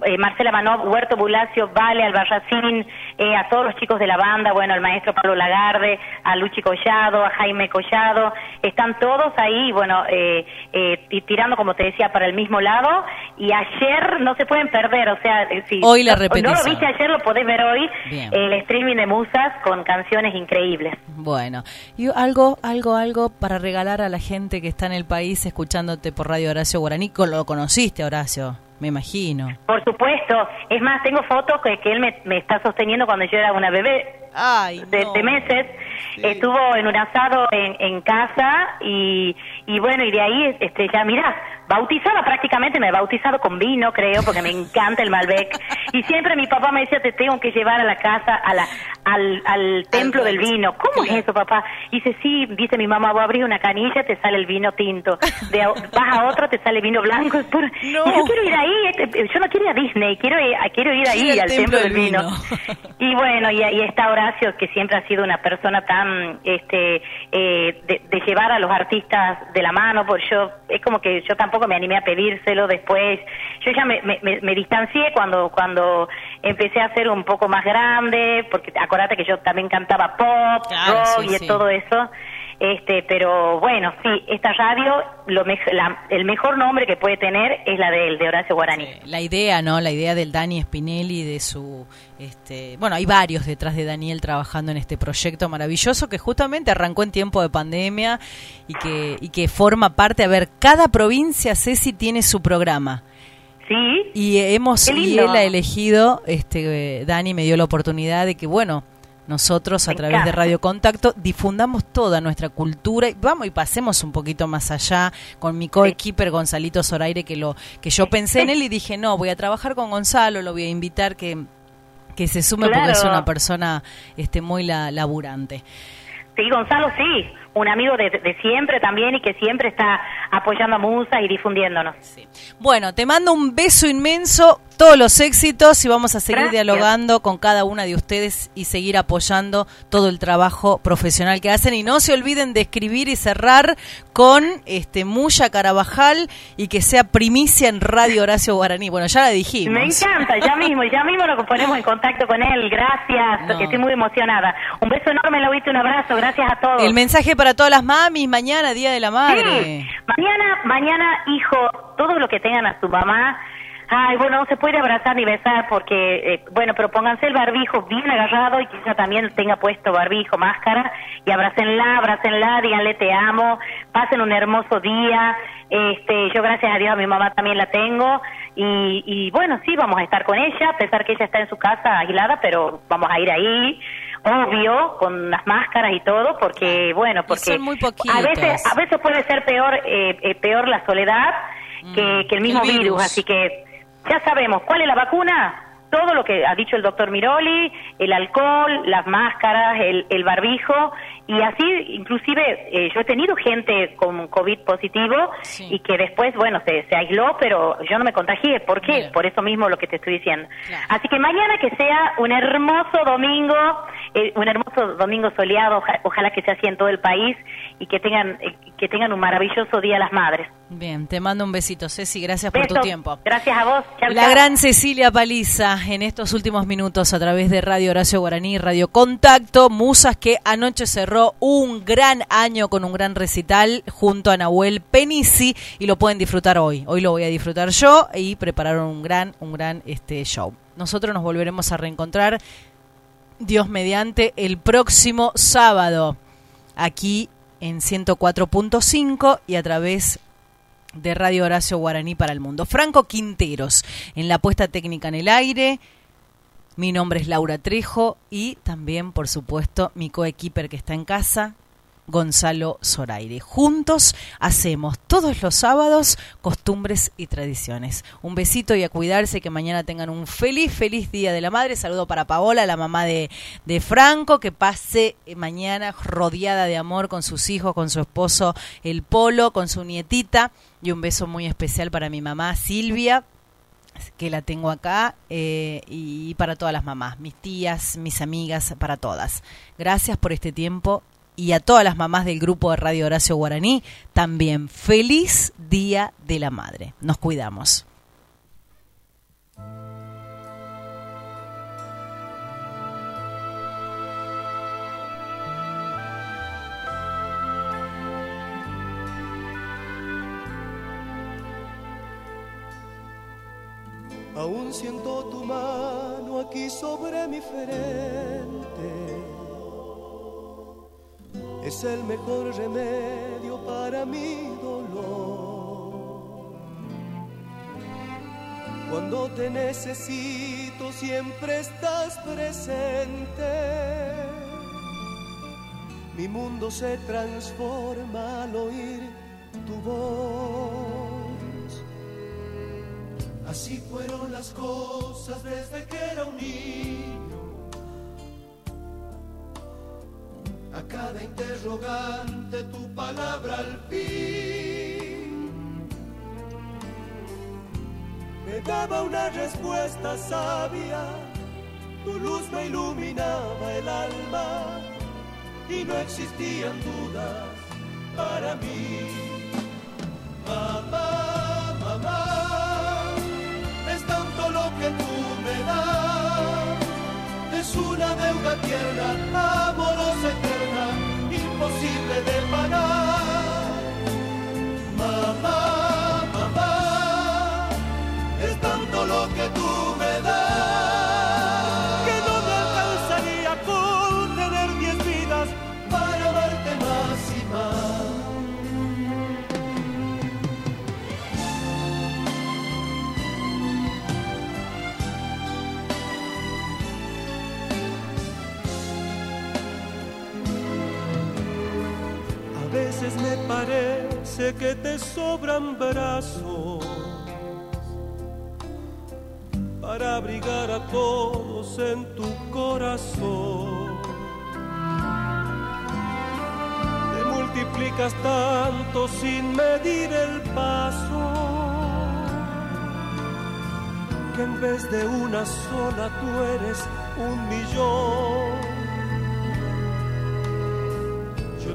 eh, Marcela Manov, Huerto Bulacio, Vale, Albarracín, eh, a todos los chicos de la banda, bueno, al maestro Pablo Lagarde, a Luchi Collado, a Jaime Collado, están todos ahí, bueno, eh, eh, y tirando, como te decía, para el mismo lado, y ayer no se pueden perder, o sea, eh, si Hoy la no- lo viste ayer, lo podés ver hoy, Bien. el streaming de Musas con canciones increíbles. Bueno, y algo, algo, algo para regalar a la gente que está en el país escuchándote por Radio Horacio Guaraní. Lo conociste, Horacio, me imagino. Por supuesto. Es más, tengo fotos que, que él me, me está sosteniendo cuando yo era una bebé de, de meses. Estuvo en un asado en, en casa y, y bueno, y de ahí este ya mirá, bautizada prácticamente, me he bautizado con vino, creo, porque me encanta el Malbec. Y siempre mi papá me decía, te tengo que llevar a la casa, a la, al, al templo del vino. ¿Cómo es eso, papá? Y dice, sí, dice mi mamá, voy a abrir una canilla, te sale el vino tinto. De, vas a otro, te sale vino blanco. Puro- Y yo quiero ir ahí, este, yo no quiero ir a Disney, quiero ir, quiero ir ahí Sí, al templo del vino. <laughs> Y bueno, y, y está Horacio, que siempre ha sido una persona tan, este, eh, de, de llevar a los artistas de la mano, porque yo, es como que yo tampoco me animé a pedírselo después. Yo ya me, me, me- me distancié cuando, cuando empecé a ser un poco más grande, porque acordate que yo también cantaba pop, Claro, rock sí, y sí. todo eso. Este, pero bueno, sí, esta radio, lo me- la- el mejor nombre que puede tener es la de de Horacio Guarani. La idea, ¿no? La idea del Dani Spinelli, de su... Este, bueno, hay varios detrás de Daniel trabajando en este proyecto maravilloso que justamente arrancó en tiempo de pandemia y que, y que forma parte, a ver, cada provincia, Ceci, tiene su programa. Sí. Y hemos, y él ha elegido, este, eh, Dani me dio la oportunidad de que, bueno, nosotros a Me través de. Radio Contacto difundamos toda nuestra cultura y vamos y pasemos un poquito más allá con mi coequiper Gonzalito Zoraire que lo que yo pensé en él y <laughs> dije, "No, voy a trabajar con Gonzalo, lo voy a invitar que que se sume porque es una persona este muy la- laburante." Sí, Gonzalo, sí, un amigo de, de siempre también y que siempre está apoyando a Musa y difundiéndonos. Bueno, te mando un beso inmenso, todos los éxitos y vamos a seguir Gracias. dialogando con cada una de ustedes y seguir apoyando todo el trabajo profesional que hacen. Y no se olviden de escribir y cerrar con este Muya Carabajal y que sea primicia en Radio Horacio Guaraní. Bueno, ya la dijimos. Me encanta, ya mismo, ya mismo nos ponemos en contacto con él. Gracias, No. estoy muy emocionada. Un beso enorme, Laurita, un abrazo, gracias a todos. El mensaje para todas las mamis, mañana, Día de la Madre. Sí. Mañana, mañana, hijo, todo lo que tengan a su mamá. Ay, bueno, no se puede abrazar ni besar porque, eh, bueno, pero pónganse el barbijo bien agarrado y quizá también tenga puesto barbijo, máscara, y abrácenla, abrácenla, díganle te amo, pasen un hermoso día. Este, yo gracias a Dios a mi mamá también la tengo y, y bueno, sí, vamos a estar con ella, a pesar que ella está en su casa aislada, pero vamos a ir ahí obvio con las máscaras y todo porque bueno porque son muy poquitos. a veces a veces puede ser peor eh, eh, peor la soledad que, que el mismo Mm, el virus. virus. así que ya sabemos cuál es la vacuna todo lo que ha dicho el doctor Miroli, el alcohol, las máscaras, el, el barbijo, y así inclusive eh, yo he tenido gente con COVID positivo y que después, bueno, se, se aisló, pero yo no me contagié. ¿Por qué? Por eso mismo lo que te estoy diciendo. Así que mañana que sea un hermoso domingo, eh, un hermoso domingo soleado, oja- ojalá que sea así en todo el país y que tengan, eh, que tengan un maravilloso Día a las Madres. Bien, te mando un besito, Ceci, gracias por tu tiempo. Gracias a vos. Chau, La chau. gran Cecilia Paliza en estos últimos minutos a través de Radio Horacio Guaraní, Radio Contacto, Musas que anoche cerró un gran año con un gran recital junto a Nahuel Penisi y lo pueden disfrutar hoy. Hoy lo voy a disfrutar yo y prepararon un gran, un gran este show. Nosotros nos volveremos a reencontrar, Dios mediante, el próximo sábado aquí en 104.5 y a través de Radio Horacio Guaraní para el Mundo. Franco Quinteros en la puesta técnica en el aire. Mi nombre es Laura Trejo y también, por supuesto, mi coequiper que está en casa, Gonzalo Zoraire. Juntos hacemos todos los sábados costumbres y tradiciones. Un besito y a cuidarse, que mañana tengan un feliz, feliz Día de la Madre. Saludo para Paola, la mamá de, de Franco, que pase eh, mañana rodeada de amor con sus hijos, con su esposo, el Polo, con su nietita. Y un beso muy especial para mi mamá Silvia, que la tengo acá, eh, y para todas las mamás, mis tías, mis amigas, para todas. Gracias por este tiempo y a todas las mamás del grupo de Radio Horacio Guaraní, también feliz Día de la Madre. Nos cuidamos. Aún siento tu mano aquí sobre mi frente. Es el mejor remedio para mi dolor. Cuando te necesito siempre estás presente. Mi mundo se transforma al oír tu voz. Así fueron las cosas desde que era un niño. A cada interrogante tu palabra al fin me daba una respuesta sabia. Tu luz me iluminaba el alma y no existían dudas para mí. Mamá, una deuda tierna, amorosa, eterna, imposible de pagar. Parece que te sobran brazos para abrigar a todos en tu corazón. Te multiplicas tanto sin medir el paso, que en vez de una sola tú eres un millón.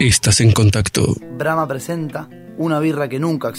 Estás en contacto. Brahma presenta una birra que nunca